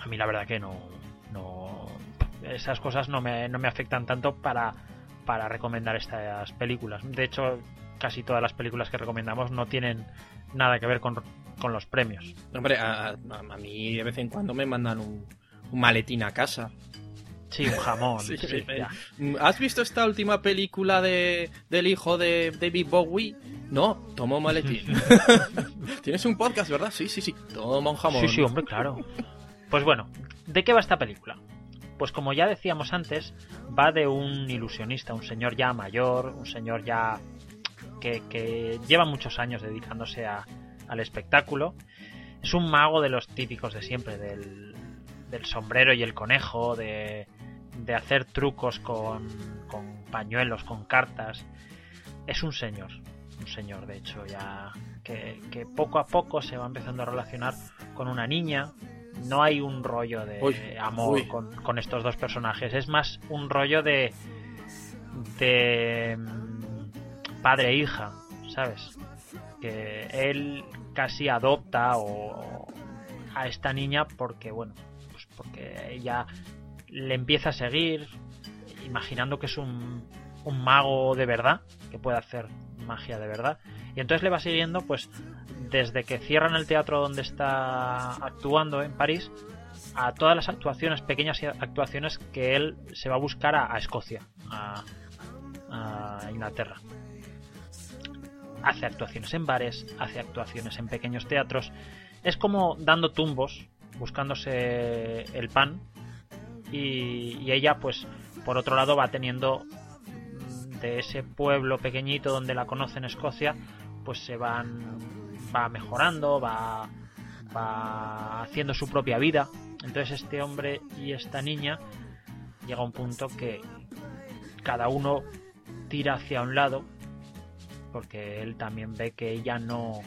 a mí la verdad que no, no esas cosas no me, no me afectan tanto para, para recomendar estas películas. De hecho, casi todas las películas que recomendamos no tienen nada que ver con, con los premios. Hombre, a, a- a mí de vez en cuando me mandan un, un maletín a casa. Sí, un jamón. Sí, sí, ya. ¿Has visto esta última película de, del hijo de David Bowie? No, toma un maletín. Tienes un podcast, ¿verdad? Sí, sí, sí. Toma un jamón. Sí, sí, hombre, claro. Pues bueno, ¿de qué va esta película? Pues como ya decíamos antes, va de un ilusionista, un señor ya mayor, un señor ya que, lleva muchos años dedicándose a- al espectáculo. Es un mago de los típicos de siempre, del, del sombrero y el conejo, de, de hacer trucos con, con pañuelos, con cartas. Es un señor, un señor de hecho ya que poco a poco se va empezando a relacionar con una niña. No hay un rollo de Uy, amor uy. Con, con estos dos personajes, es más un rollo de de mm, padre e hija, ¿sabes? Que él casi adopta o a esta niña porque bueno, pues porque ella le empieza a seguir imaginando que es un, un mago de verdad, que puede hacer magia de verdad. Y entonces le va siguiendo pues desde que cierran el teatro donde está actuando en París a todas las actuaciones, pequeñas actuaciones que él se va a buscar a, Escocia, a, a Inglaterra. Hace actuaciones en bares, hace actuaciones en pequeños teatros. Es como dando tumbos, buscándose el pan. Y, y ella, pues, por otro lado, va teniendo de ese pueblo pequeñito donde la conoce en Escocia, pues se van va mejorando, va va haciendo su propia vida. Entonces este hombre y esta niña llega a un punto que cada uno tira hacia un lado porque él también ve que ella no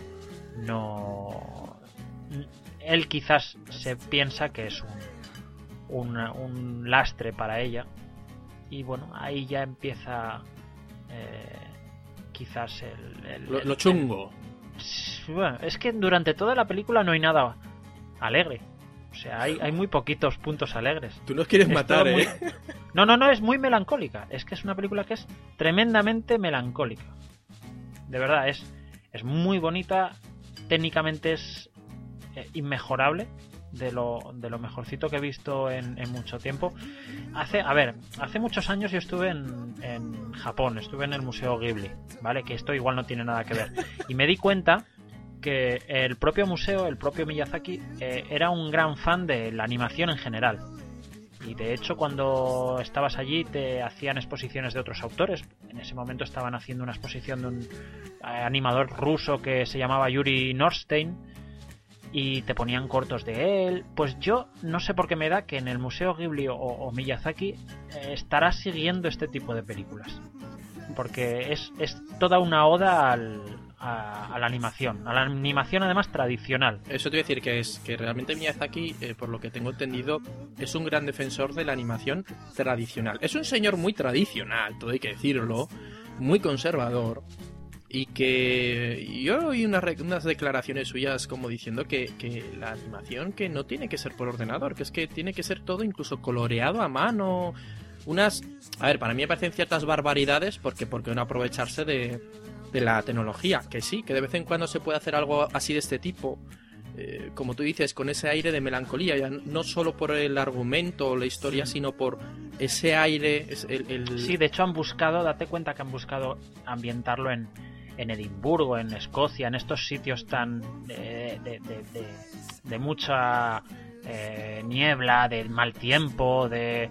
no él quizás se piensa que es un, un, un lastre para ella y bueno ahí ya empieza eh, quizás el, el- Lo, el- chungo. el- bueno, es que durante toda la película no hay nada alegre o sea hay, hay muy poquitos puntos alegres Tú nos quieres Es matar, muy- ¿eh? no, no, no, es muy melancólica. Es que es una película que es tremendamente melancólica. De verdad, es, es muy bonita. Técnicamente es eh, inmejorable. De lo, de lo mejorcito que he visto en, en mucho tiempo. Hace, a ver, hace muchos años yo estuve en, en Japón, estuve en el Museo Ghibli, ¿vale? Que esto igual no tiene nada que ver. Y me di cuenta que el propio museo, el propio Miyazaki, eh, era un gran fan de la animación en general. Y de hecho, cuando estabas allí, te hacían exposiciones de otros autores. En ese momento estaban haciendo una exposición de un eh, animador ruso que se llamaba Yuri Norstein. Y te ponían cortos de él. Pues yo no sé por qué me da que en el Museo Ghibli o, Miyazaki eh, estará siguiendo este tipo de películas. Porque es, es toda una oda al- a, a la animación. A la animación además tradicional. Eso te voy a decir que es que realmente Miyazaki, eh, por lo que tengo entendido, es un gran defensor de la animación tradicional. Es un señor muy tradicional, todo hay que decirlo, muy conservador. Y que yo oí unas, unas declaraciones suyas como diciendo que, que la animación que no tiene que ser por ordenador, que es que tiene que ser todo incluso coloreado a mano. Unas... A ver, para mí me parecen ciertas barbaridades porque, porque no aprovecharse de, de la tecnología. Que sí, que de vez en cuando se puede hacer algo así de este tipo. eh, como tú dices, con ese aire de melancolía, ya no solo por el argumento o la historia, sino por ese aire, el- Sí, de hecho han buscado, date cuenta que han buscado ambientarlo en, en Edimburgo, en Escocia, en estos sitios tan de, de- de- mucha eh, niebla, de mal tiempo, de,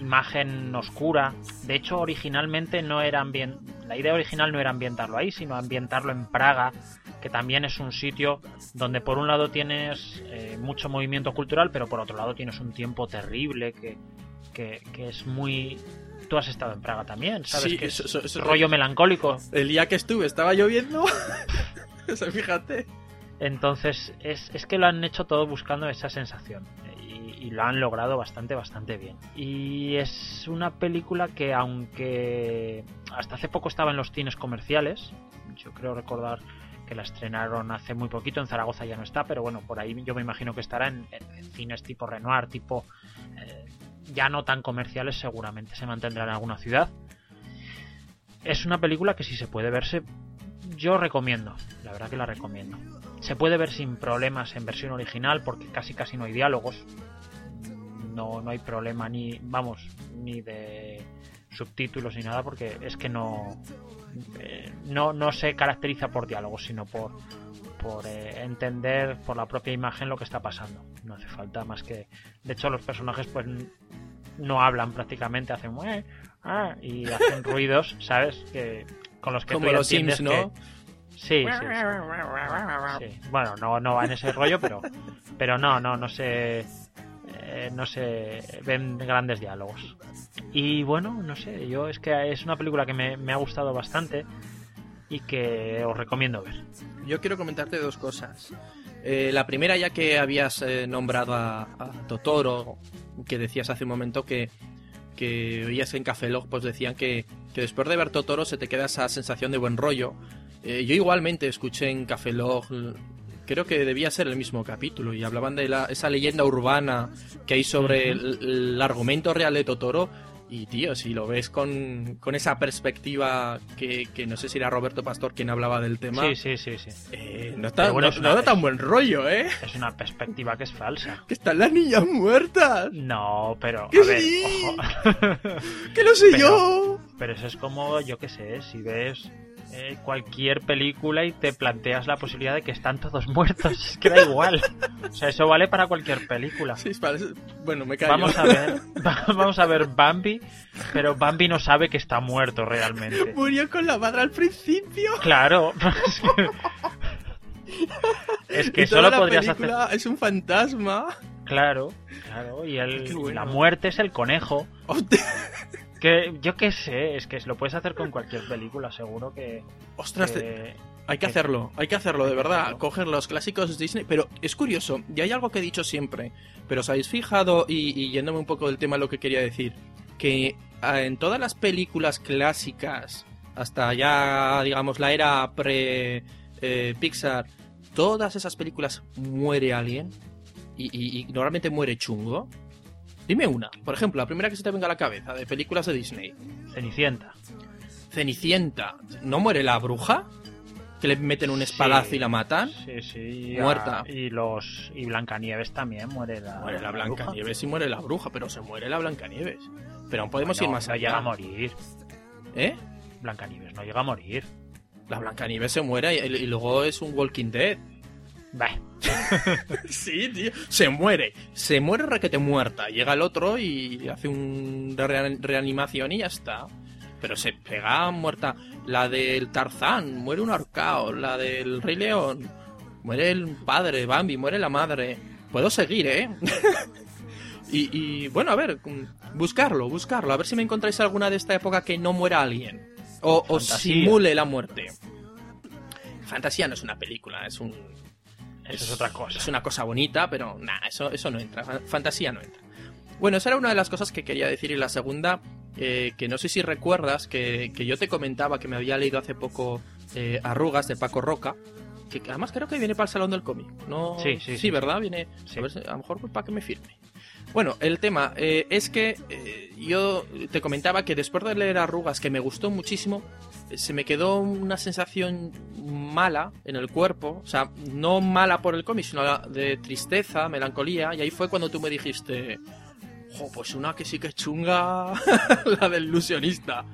imagen oscura. De hecho, originalmente no era ambien- la idea original no era ambientarlo ahí, sino ambientarlo en Praga, que también es un sitio donde por un lado tienes eh, mucho movimiento cultural, pero por otro lado tienes un tiempo terrible que, que es muy... Tú has estado en Praga también, ¿sabes? Sí, que es rollo melancólico. el día que estuve estaba lloviendo. O sea, fíjate. Entonces, es, es que lo han hecho todo buscando esa sensación. Y, y lo han logrado bastante, bastante bien. Y es una película que, aunque hasta hace poco estaba en los cines comerciales, yo creo recordar que la estrenaron hace muy poquito, en Zaragoza ya no está, pero bueno, por ahí yo me imagino que estará en, en- en cines tipo Renoir, tipo eh, ya no tan comerciales, seguramente se mantendrá en alguna ciudad. Es una película que si se puede verse, yo recomiendo, la verdad que la recomiendo. Se puede ver sin problemas en versión original porque casi casi no hay diálogos. No, no hay problema ni, vamos, ni de subtítulos ni nada porque es que no eh, no, no se caracteriza por diálogos sino por por eh, entender por la propia imagen lo que está pasando no hace falta más que de hecho los personajes pues no hablan prácticamente hacen ah", y hacen ruidos sabes que con los que Como tú los Sims, ¿no? que- Sí, sí, sí. Sí. Bueno, no, no va en ese rollo, pero, pero no, no, no se, eh, no se ven grandes diálogos. Y bueno, no sé, yo es que es una película que me, me ha gustado bastante y que os recomiendo ver. Yo quiero comentarte dos cosas. Eh, la primera, ya que habías eh, nombrado a, a Totoro, que decías hace un momento que, que oías en Café Log, pues decían que, que después de ver Totoro se te queda esa sensación de buen rollo. Eh, yo igualmente escuché en Café Log, creo que debía ser el mismo capítulo, y hablaban de la, esa leyenda urbana que hay sobre el, el argumento real de Totoro. Y tío, si lo ves con, con esa perspectiva que, que no sé si era Roberto Pastor quien hablaba del tema, Sí, sí, sí, sí. eh, no, está, bueno, no- es una no da tan buen rollo, ¿eh? Es una perspectiva que es falsa. Que están las niñas muertas. No, pero, a ¡Que ver, sí! ojo. Que lo sé Pero- yo. Pero eso es como, yo qué sé, si ves eh, cualquier película y te planteas la posibilidad de que están todos muertos, es que da igual. O sea, eso vale para cualquier película. Sí, parece- Bueno, me callo. Vamos a ver, vamos a ver Bambi, pero Bambi no sabe que está muerto realmente. Murió con la madre al principio. Claro, es que, es que y toda solo la podrías hacer. es un fantasma. Claro, claro, y el- bueno. la muerte es el conejo. Hostia. Que yo qué sé, es que lo puedes hacer con cualquier película, seguro que. Ostras, te- hay que hacerlo, hay que hacerlo, de verdad. Coger los clásicos Disney. Pero es curioso, y hay algo que he dicho siempre. Pero os habéis fijado, y, y yéndome un poco del tema, lo que quería decir. Que ah, en todas las películas clásicas, hasta ya, digamos, la era pre-Pixar, todas esas películas muere alguien. Y, y- y normalmente muere chungo. Dime una, por ejemplo, la primera que se te venga a la cabeza de películas de Disney. Cenicienta. Cenicienta, ¿no muere la bruja? Que le meten un espadazo Sí. y la matan. Sí, sí. Muerta. y los y Blancanieves también muere la. Muere la. Blancanieves y muere la bruja, pero se muere la Blancanieves. Pero aún podemos ir más no allá. llega a morir. ¿Eh? Blancanieves no llega a morir. La Blancanieves se muere y, y luego es un Walking Dead. Bah, Sí, tío. Se muere. Se muere requete muerta. Llega el otro y hace un rea- reanimación y ya está. Pero se pega muerta. La del Tarzán, muere un ahorcao. La del Rey León, muere el padre, Bambi, muere la madre. Puedo seguir, ¿eh? y, y, bueno, a ver, mm, buscarlo, buscarlo. A ver si me encontráis alguna de esta época que no muera alguien. O, o simule la muerte. Fantasía no es una película, es un, eso es otra cosa. es una cosa bonita, pero nada, eso, eso no entra. Fa- Fantasía no entra. Bueno, esa era una de las cosas que quería decir. Y la segunda, eh, que no sé si recuerdas, que, que yo te comentaba que me había leído hace poco eh, Arrugas de Paco Roca. Que además creo que viene para el Salón del Cómic. No, Sí, sí, sí, ¿verdad? Viene. Sí. A, ver, a lo mejor pues, para que me firme. Bueno, el tema eh, es que eh, yo te comentaba que después de leer Arrugas, que me gustó muchísimo, eh, se me quedó una sensación mala en el cuerpo. O sea, no mala por el cómic, sino de tristeza, melancolía. Y ahí fue cuando tú me dijiste, jo, pues una que sí que chunga, la del ilusionista.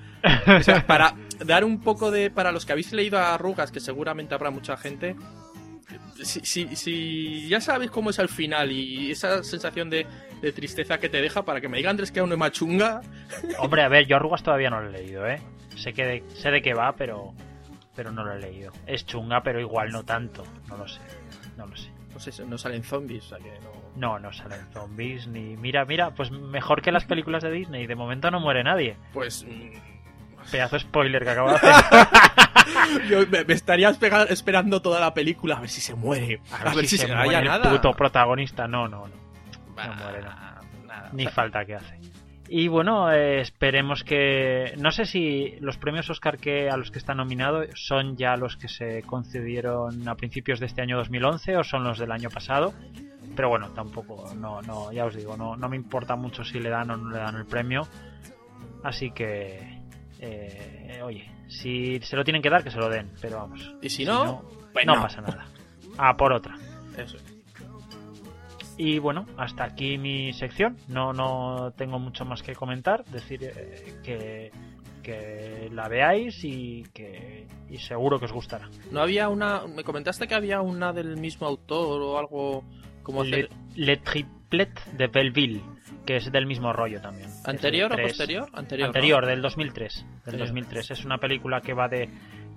O sea, para dar un poco de... Para los que habéis leído Arrugas, que seguramente habrá mucha gente, si, si, si ya sabéis cómo es al final y esa sensación de, de tristeza que te deja para que me digan Andrés que aún no es más chunga, Hombre, a ver, yo Arrugas todavía no lo he leído, ¿eh? Sé, que de, sé de qué va, pero, pero no lo he leído. Es chunga, pero igual no tanto. No lo sé. No lo sé. pues eso, no salen zombies, o sea que no... No, no salen zombies ni... Mira, mira, pues mejor que las películas de Disney. De momento no muere nadie. Pues mm, Pedazo spoiler que acabo de hacer. yo me, me estaría esperando toda la película a ver si se muere, a, ver si, se, muere el nada. puto protagonista. No, no, no. Bah, no muere nada. nada. Ni O sea, falta que hace. Y bueno, eh, esperemos que... No sé si los premios Oscar que a los que está nominado son ya los que se concedieron a principios de este año 2011 o son los del año pasado. Pero bueno, tampoco, no, no, ya os digo, no, no me importa mucho si le dan o no le dan el premio. Así que, eh, oye, si se lo tienen que dar, que se lo den. Pero vamos, Y si no, pues no no. pasa nada. A por otra. Eso. Y bueno, hasta aquí mi sección. No, no tengo mucho más que comentar. Decir eh, que, que la veáis y que y seguro que os gustará. No había una... Me comentaste que había una del mismo autor o algo como Le, hacer... Le Triplet de Belleville, que es del mismo rollo también. ¿Anterior o posterior? Anterior. ¿no? Anterior, del 2003. Del Anterior. 2003. Es una película que va de,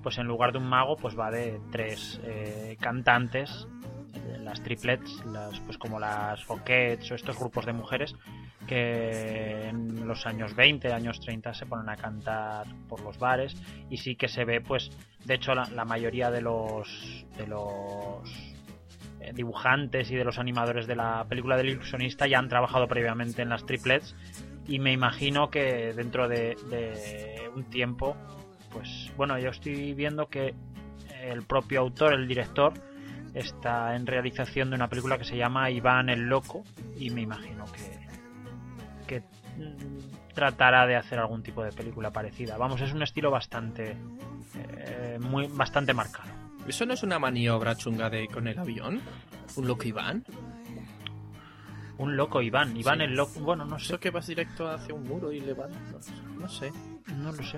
pues en lugar de un mago, pues va de tres eh, cantantes, eh, las triplets, las, pues como las Foquets o estos grupos de mujeres que en los años 20, años 30 se ponen a cantar por los bares y sí que se ve, pues, de hecho la, la mayoría de los de los dibujantes y de los animadores de la película del ilusionista ya han trabajado previamente en las triplets y me imagino que dentro de, un tiempo pues bueno yo estoy viendo que el propio autor el director está en realización de una película que se llama Iván el loco y me imagino que que mm, tratará de hacer algún tipo de película parecida. Vamos es un estilo bastante eh, muy bastante marcado ¿Eso no es una maniobra chunga de con el avión? ¿Un loco Iván? un loco Iván Iván Sí. el loco bueno no sé ¿Eso que vas directo hacia un muro y le van? No, sé. no lo sé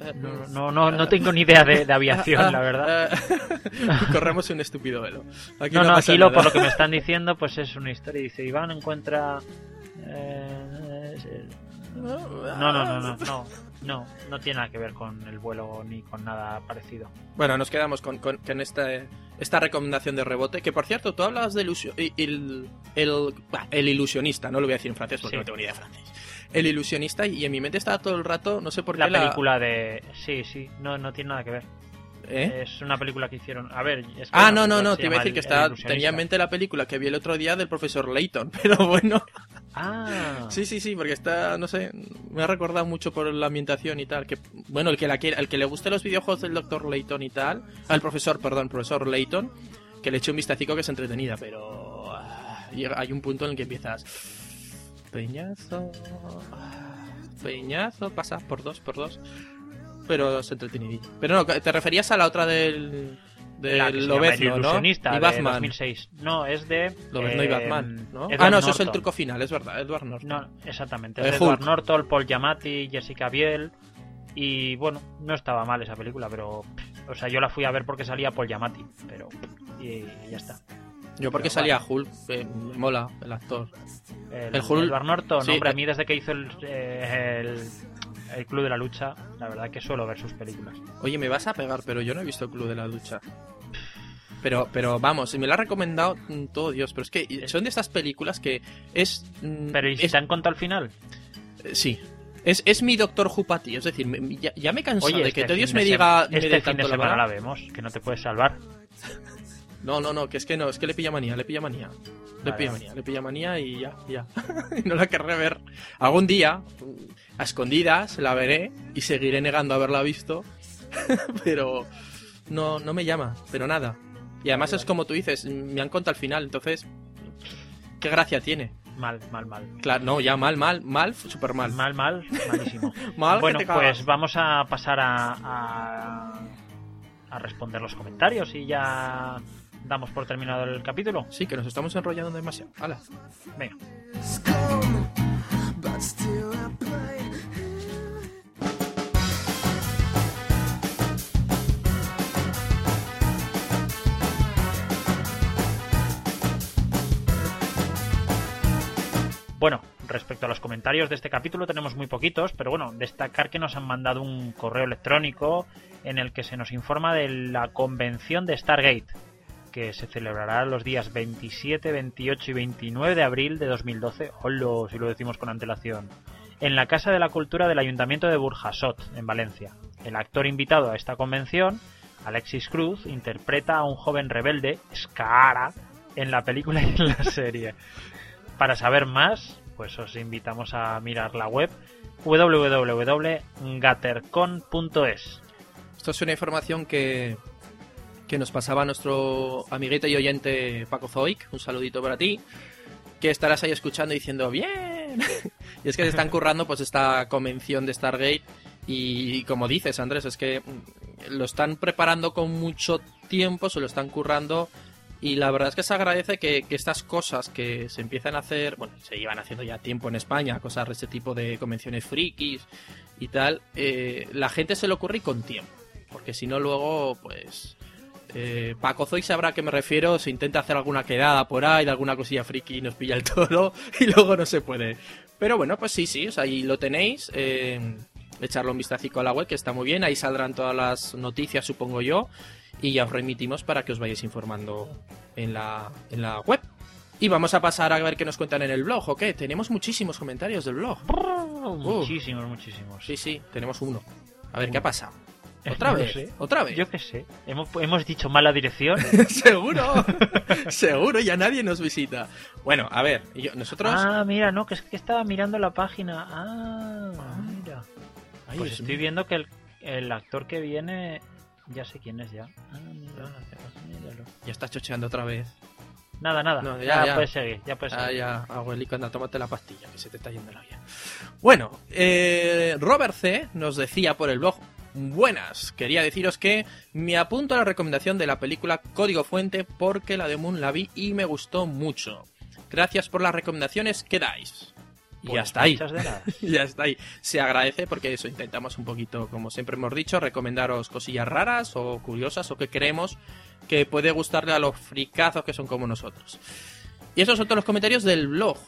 Eh, no, no, no, no tengo ni idea de, de aviación la verdad Eh, Corremos un estúpido velo. Aquí no, no, aquí lo, por lo que me están diciendo, pues es una historia. Dice, Iván encuentra... eh, eh, no, no, no, no, no, no, no tiene nada que ver con el vuelo ni con nada parecido. Bueno, nos quedamos con, con, con esta, esta recomendación de rebote. Que por cierto, tú hablas del y- el, el, ilusionista, no lo voy a decir en francés porque Sí. no tengo ni idea de francés. El ilusionista, y en mi mente estaba todo el rato, no sé por La qué. película de... Sí, sí, no, no tiene nada que ver. ¿Eh? Es una película que hicieron... A ver, es que Ah, no, no, no, te iba a decir que estaba, tenía en mente la película que vi el otro día del profesor Layton, pero bueno. Ah, Sí, sí, sí, porque está, no sé, me ha recordado mucho por la ambientación y tal. Que, bueno, el que, la quiera, el que le guste los videojuegos del Dr. Layton y tal, al profesor, perdón, profesor Layton, que le eche un vistacico que es entretenida, pero ah, hay un punto en el que empiezas. Peñazo. Peñazo, pasa por dos, por dos. Pero es entretenidillo. Pero no, te referías a la otra del. La que llama Lobezno, ¿no? Y de Batman. 2006. No, es de... Lobezno y eh, Batman, ¿no? Edward Ah, no, eso es el truco final, es verdad, Edward Norton. No, exactamente. Eh, Es de Edward Hulk. Norton, Paul Giamatti, Jessica Biel. Y bueno, no estaba mal esa película, pero. O sea, yo la fui a ver porque salía Paul Giamatti, pero. Y ya está. Yo porque Pero salía. Hulk, eh, mola el actor. El, El Hulk- Edward Norton, sí, hombre, a eh. mí desde que hizo el, el, el Club de la Lucha, la verdad que suelo ver sus películas. Oye, me vas a pegar, pero yo no he visto el Club de la Ducha. Pero, pero vamos, me lo ha recomendado mm, todo Dios, pero es que son de estas películas que es... mm, Pero ¿y si es- te han contado al final? eh, Sí. Es, es mi Doctor Jupati, es decir, me- ya, ya me he cansado de este que todo Dios fin me diga... sema- me Este dé fin tanto de la semana vara. la vemos, que no te puedes salvar. No, no, no, que es que no, es que le pilla manía, le pilla manía. Le Vale, pilla manía, le pilla manía y ya, ya. no la querré ver. Algún día, a escondidas, la veré y seguiré negando haberla visto. pero no, no me llama, pero nada. Y además es como tú dices, me han contado al final, entonces, ¿qué gracia tiene? Mal, mal, mal. Claro, no, ya mal, mal, mal, súper mal. Mal, mal, malísimo. Mal bueno, pues vamos a pasar a, a, a responder los comentarios y ya damos por terminado el capítulo. Sí, que nos estamos enrollando demasiado. Hala. Venga. Bueno, respecto a los comentarios de este capítulo tenemos muy poquitos, pero bueno, destacar que nos han mandado un correo electrónico en el que se nos informa de la convención de Stargate, que se celebrará los días 27, 28 y 29 de abril de 2012, hola, si lo decimos con antelación, en la Casa de la Cultura del Ayuntamiento de Burjasot, en Valencia. El actor invitado a esta convención, Alexis Cruz, interpreta a un joven rebelde, Skara, en la película y en la serie. Para saber más, pues os invitamos a mirar la web www.gatercon.es. Esto es una información que, que nos pasaba nuestro amiguito y oyente Paco Zoic. Un saludito para ti. Que estarás ahí escuchando y diciendo, ¡bien! y es que se están currando pues esta convención de Stargate. Y como dices, Andrés, es que lo están preparando con mucho tiempo, se lo están currando. Y la verdad es que se agradece que, estas cosas que se empiezan a hacer, bueno, se llevan haciendo ya tiempo en España, cosas de este tipo de convenciones frikis y tal, eh, la gente se le ocurre con tiempo. Porque si no, luego, pues. Eh, Paco Zoy sabrá a qué me refiero. Se intenta hacer alguna quedada por ahí, de alguna cosilla friki y nos pilla el toro. Y luego no se puede. Pero bueno, pues sí, sí. O sea, ahí lo tenéis. Eh, echarle un vistacico a la web, que está muy bien. Ahí saldrán todas las noticias, supongo yo. Y ya os remitimos para que os vayáis informando en la, en la web. Y vamos a pasar a ver qué nos cuentan en el blog, ¿o qué? Tenemos muchísimos comentarios del blog. Muchísimos, muchísimos. Sí, sí, tenemos uno. A ver, ¿qué ha pasado? ¿Otra No vez? sé. ¿Otra vez? Yo qué sé. Hemos, hemos dicho mal la dirección. Seguro, seguro, ya nadie nos visita. Bueno, a ver, yo- nosotros... Ah, mira, no, que es que estaba mirando la página. Ah, mira. Ay, Pues estoy mío. viendo que el, el actor que viene. Ya sé quién es ya. Ah, mira, míralo. Ya está chocheando otra vez. Nada, nada. No, ya, ya, ya. puedes seguir, ya puedes Ah, seguir. ya, abuelico, anda, tómate la pastilla, que se te está yendo la vida. Bueno, eh, Robert C. nos decía por el blog, buenas, quería deciros que me apunto a la recomendación de la película Código Fuente porque la de Moon la vi y me gustó mucho. Gracias por las recomendaciones que dais. Y Pues hasta ahí. de nada. ya está ahí. Se agradece porque eso intentamos un poquito, como siempre hemos dicho, recomendaros cosillas raras o curiosas o que creemos que puede gustarle a los fricazos que son como nosotros. Y esos son todos los comentarios del blog.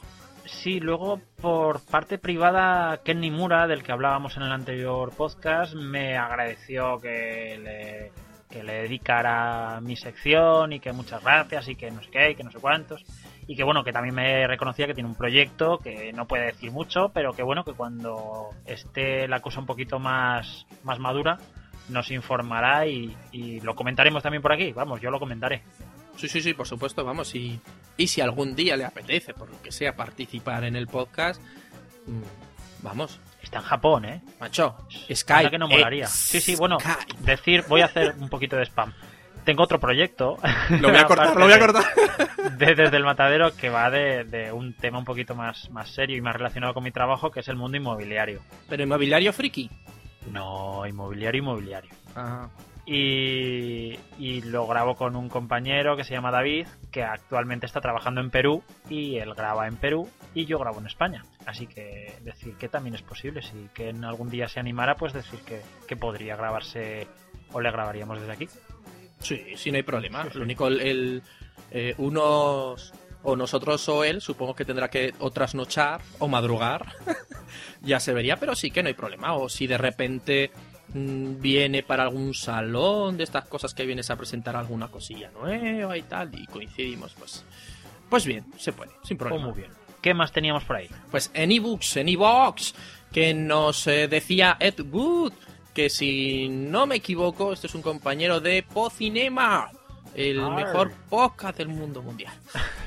Sí, luego por parte privada, Ken Nimura, del que hablábamos en el anterior podcast, me agradeció que le, que le dedicara mi sección y que muchas gracias y que no sé qué y que no sé cuántos. Y que bueno, que también me reconocía que tiene un proyecto que no puede decir mucho, pero que bueno, que cuando esté la cosa un poquito más, más madura, nos informará y, y lo comentaremos también por aquí. Vamos, yo lo comentaré. Sí, sí, sí, por supuesto, vamos. Y, y si algún día le apetece, por lo que sea, participar en el podcast, mm, vamos, Está en Japón, ¿eh? macho. Skype. que no molaría. eh, Sí, sí, bueno, decir, voy a hacer un poquito de spam. Tengo otro proyecto. Lo voy a cortar, lo voy a cortar. de- desde el matadero que va de, de un tema un poquito más, más serio y más relacionado con mi trabajo, que es el mundo inmobiliario. Pero inmobiliario friki. No, inmobiliario, inmobiliario. Ah, Y, y lo grabo con un compañero que se llama David, que actualmente está trabajando en Perú y él graba en Perú y yo grabo en España. Así que decir que también es posible, si que en algún día se animara, pues decir que, que podría grabarse o le grabaríamos desde aquí. Sí, sí, no hay problema. Sí, sí. Lo único, el, el, eh, unos o nosotros o él, supongo que tendrá que o trasnochar o madrugar. ya se vería, pero sí que no hay problema. O si de repente viene para algún salón de estas cosas que vienes a presentar alguna cosilla nueva y tal, y coincidimos, pues. Pues bien, se puede, sin Oh, problema. muy bien. ¿Qué más teníamos por ahí? Pues en ebooks, en ebox, que nos eh, decía Ed Wood, que si no me equivoco, este es un compañero de Pocinema, el Arr. mejor podcast del mundo mundial.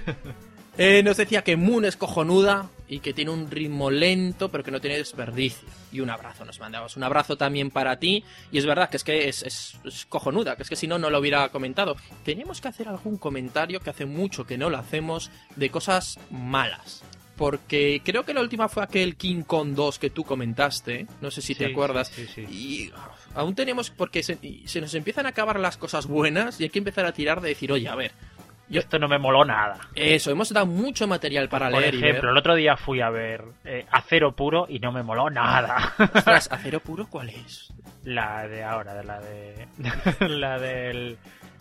Eh, nos decía que Moon es cojonuda y que tiene un ritmo lento, pero que no tiene desperdicio. Y un abrazo nos mandamos. Un abrazo también para ti. Y es verdad que es que es, es- es cojonuda, que es que si no, no lo hubiera comentado. Tenemos que hacer algún comentario que hace mucho que no lo hacemos de cosas malas. porque creo que la última fue aquel King Kong 2 que tú comentaste, no sé si te acuerdas. sí, sí. Y ah, aún tenemos, porque se, se nos empiezan a acabar las cosas buenas y hay que empezar a tirar de decir, oye, a ver, Yo esto no me moló nada. eso, hemos dado mucho material para Por leer y ejemplo, el otro día fui a ver eh, Acero Puro y no me moló nada. Ostras, ¿acero puro cuál es? la de ahora, de la de. la del.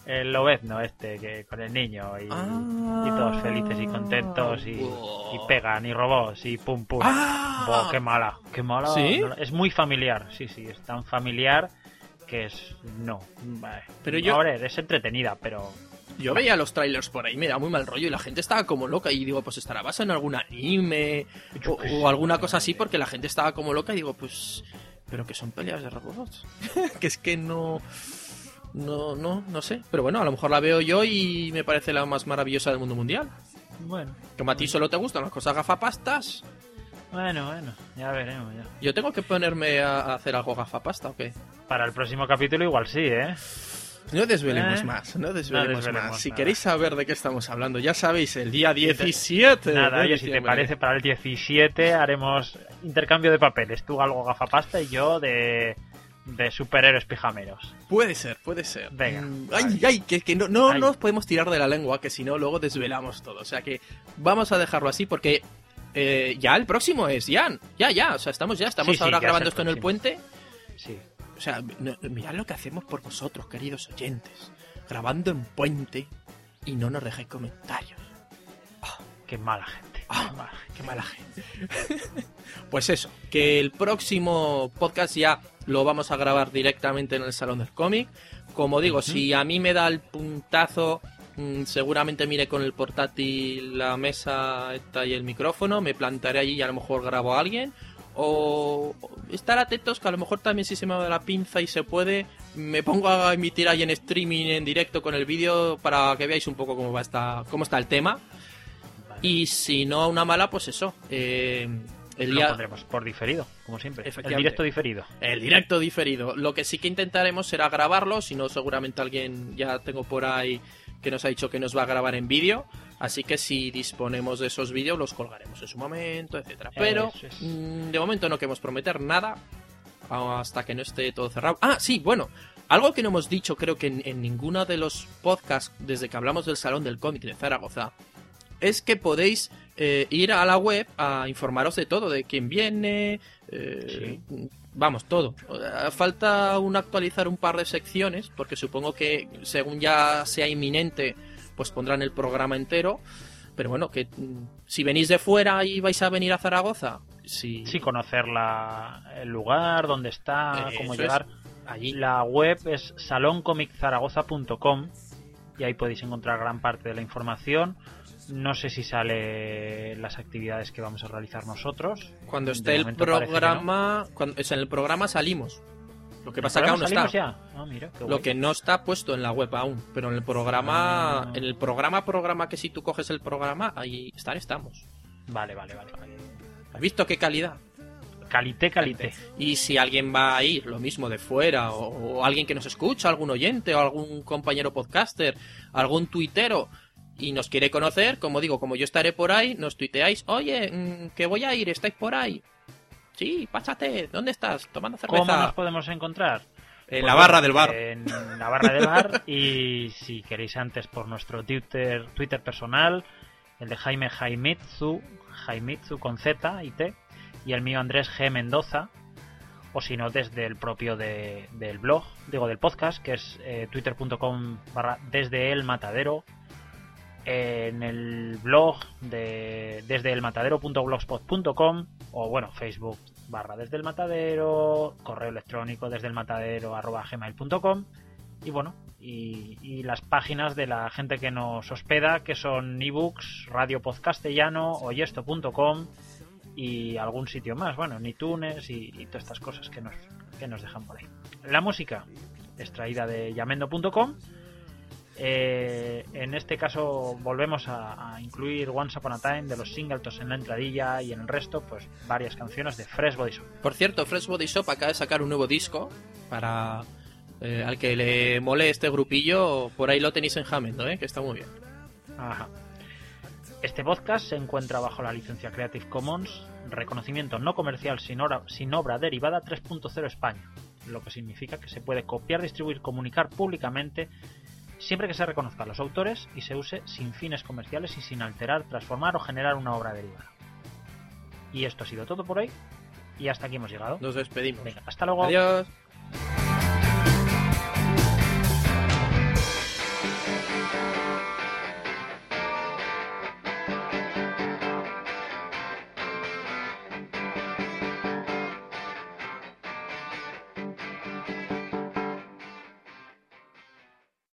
El Lobezno este, que con el niño y, Ah. y todos felices y contentos y, Wow. y pegan y robots y pum pum. ¡Ah! Qué mala, qué mala. Es muy familiar, sí, sí, es tan familiar que es. No. Vale. Pero yo- Ahora es entretenida, pero. Yo veía los trailers por ahí, me da muy mal rollo y la gente estaba como loca y digo, pues estará basado en algún anime o, o alguna cosa así porque la gente estaba como loca y digo, pues, pero que son peleas de robots. que es que no, no, no, no sé. Pero bueno, a lo mejor la veo yo y me parece la más maravillosa del mundo mundial. Bueno, Como a ti solo te gustan las cosas gafapastas, bueno, bueno, ya veremos. Ya. yo tengo que ponerme a, a hacer algo gafapasta o qué. Para el próximo capítulo, igual sí, ¿eh? No desvelemos Eh, más, no desvelemos, desvelemos más. Si nada. queréis saber de qué estamos hablando, ya sabéis, el día 17 Nada, oye, si te parece, para el 17 haremos intercambio de papeles. Tú algo gafapasta y yo de, de superhéroes pijameros. Puede ser, puede ser. Venga, Mm, ay, ay, que, que no, no Ay. nos podemos tirar de la lengua, que si no, luego desvelamos todo. O sea que vamos a dejarlo así porque eh, ya el próximo es Jan. Ya, ya. O sea, estamos ya, estamos Sí, sí, ahora ya grabando esto en el puente. Sí. O sea, no- mirad lo que hacemos por vosotros, queridos oyentes. Grabando en puente y no nos dejéis comentarios. Qué mala gente. Ah. qué mala gente. Qué mala gente. pues eso, que el próximo podcast ya lo vamos a grabar directamente en el Salón del Cómic. Como digo, si a mí me da el puntazo, mm, seguramente mire con el portátil la mesa esta y el micrófono, me plantaré allí y a lo mejor grabo a alguien. O estar atentos que a lo mejor también si se me va la pinza y se puede, me pongo a emitir ahí en streaming en directo con el vídeo para que veáis un poco cómo va esta, cómo está el tema. Y si no una mala, pues eso. eh, el Lo día, pondremos por diferido, como siempre. El directo diferido. el directo diferido. Lo que sí que intentaremos será grabarlo, si no seguramente alguien ya tengo por ahí que nos ha dicho que nos va a grabar en vídeo. Así que si disponemos de esos vídeos los colgaremos en su momento, etcétera. Pero es. mm, de momento no queremos prometer nada hasta que no esté todo cerrado. Ah, sí, bueno, algo que no hemos dicho creo que en, en ninguno de los podcasts desde que hablamos del Salón del Cómic de Zaragoza es que podéis eh, ir a la web a informaros de todo, de quién viene, eh, vamos, todo. Eh, Falta actualizar un par de secciones, porque supongo que según ya sea inminente, pues pondrán el programa entero. Pero bueno, que mm, si venís de fuera y vais a venir a Zaragoza, si Sí, conocer la, el lugar, dónde está, Eso cómo es. llegar. allí La web es saloncomiczaragoza.com y ahí podéis encontrar gran parte de la información. No sé si sale las actividades que vamos a realizar nosotros. cuando esté el no. programa, cuando, en el programa salimos. Lo que pasa ¿En que aún no está. ya? Ah, mira, Lo guay. que no está puesto en la web aún, pero en el programa, Ah. en el programa, programa que si tú coges el programa, ahí estar estamos. Vale, vale, vale. vale. ¿Has visto qué calidad? Calité, calité. Y si alguien va a ir, lo mismo de fuera, o, o alguien que nos escucha, algún oyente, o algún compañero podcaster, algún tuitero, y nos quiere conocer, como digo, como yo estaré por ahí, nos tuiteáis, oye, mm, que voy a ir, ¿estáis por ahí? Sí, pásate, ¿dónde estás? Tomando cerveza. ¿Cómo nos podemos encontrar? En Pues la barra del bar. En la barra del bar. Y si queréis antes por nuestro Twitter, Twitter personal, el de Jaime Jaimitsu, Jaimitsu con Z y T, y el mío Andrés G. Mendoza, o si no desde el propio de- del blog, digo del podcast, que es eh, twitter.com barra desde el matadero. En el blog de desde el matadero.blogspot.com o bueno, Facebook barra desde el matadero, correo electrónico desde el matadero y bueno, y, las páginas de la gente que nos hospeda que son ebooks, radio podcastellano, oyesto.com y algún sitio más, bueno, en iTunes y, todas estas cosas que nos, que nos dejan por ahí. La música extraída de yamendo.com eh, en este caso volvemos a, a incluir Once Upon a Time de los Singletons en la entradilla y en el resto pues varias canciones de Fresh Body Shop. Por cierto, Fresh Body Shop acaba de sacar un nuevo disco para eh, al que le mole este grupillo. Por ahí lo tenéis en Jamendo, ¿eh? que está muy bien. Ajá. Este podcast se encuentra bajo la licencia Creative Commons, reconocimiento no comercial sin obra derivada 3.0 España, lo que significa que se puede copiar, distribuir, comunicar públicamente siempre que se reconozcan los autores y se use sin fines comerciales y sin alterar, transformar o generar una obra derivada. Y esto ha sido todo por hoy y hasta aquí hemos llegado. Nos despedimos. Venga, hasta luego. Adiós.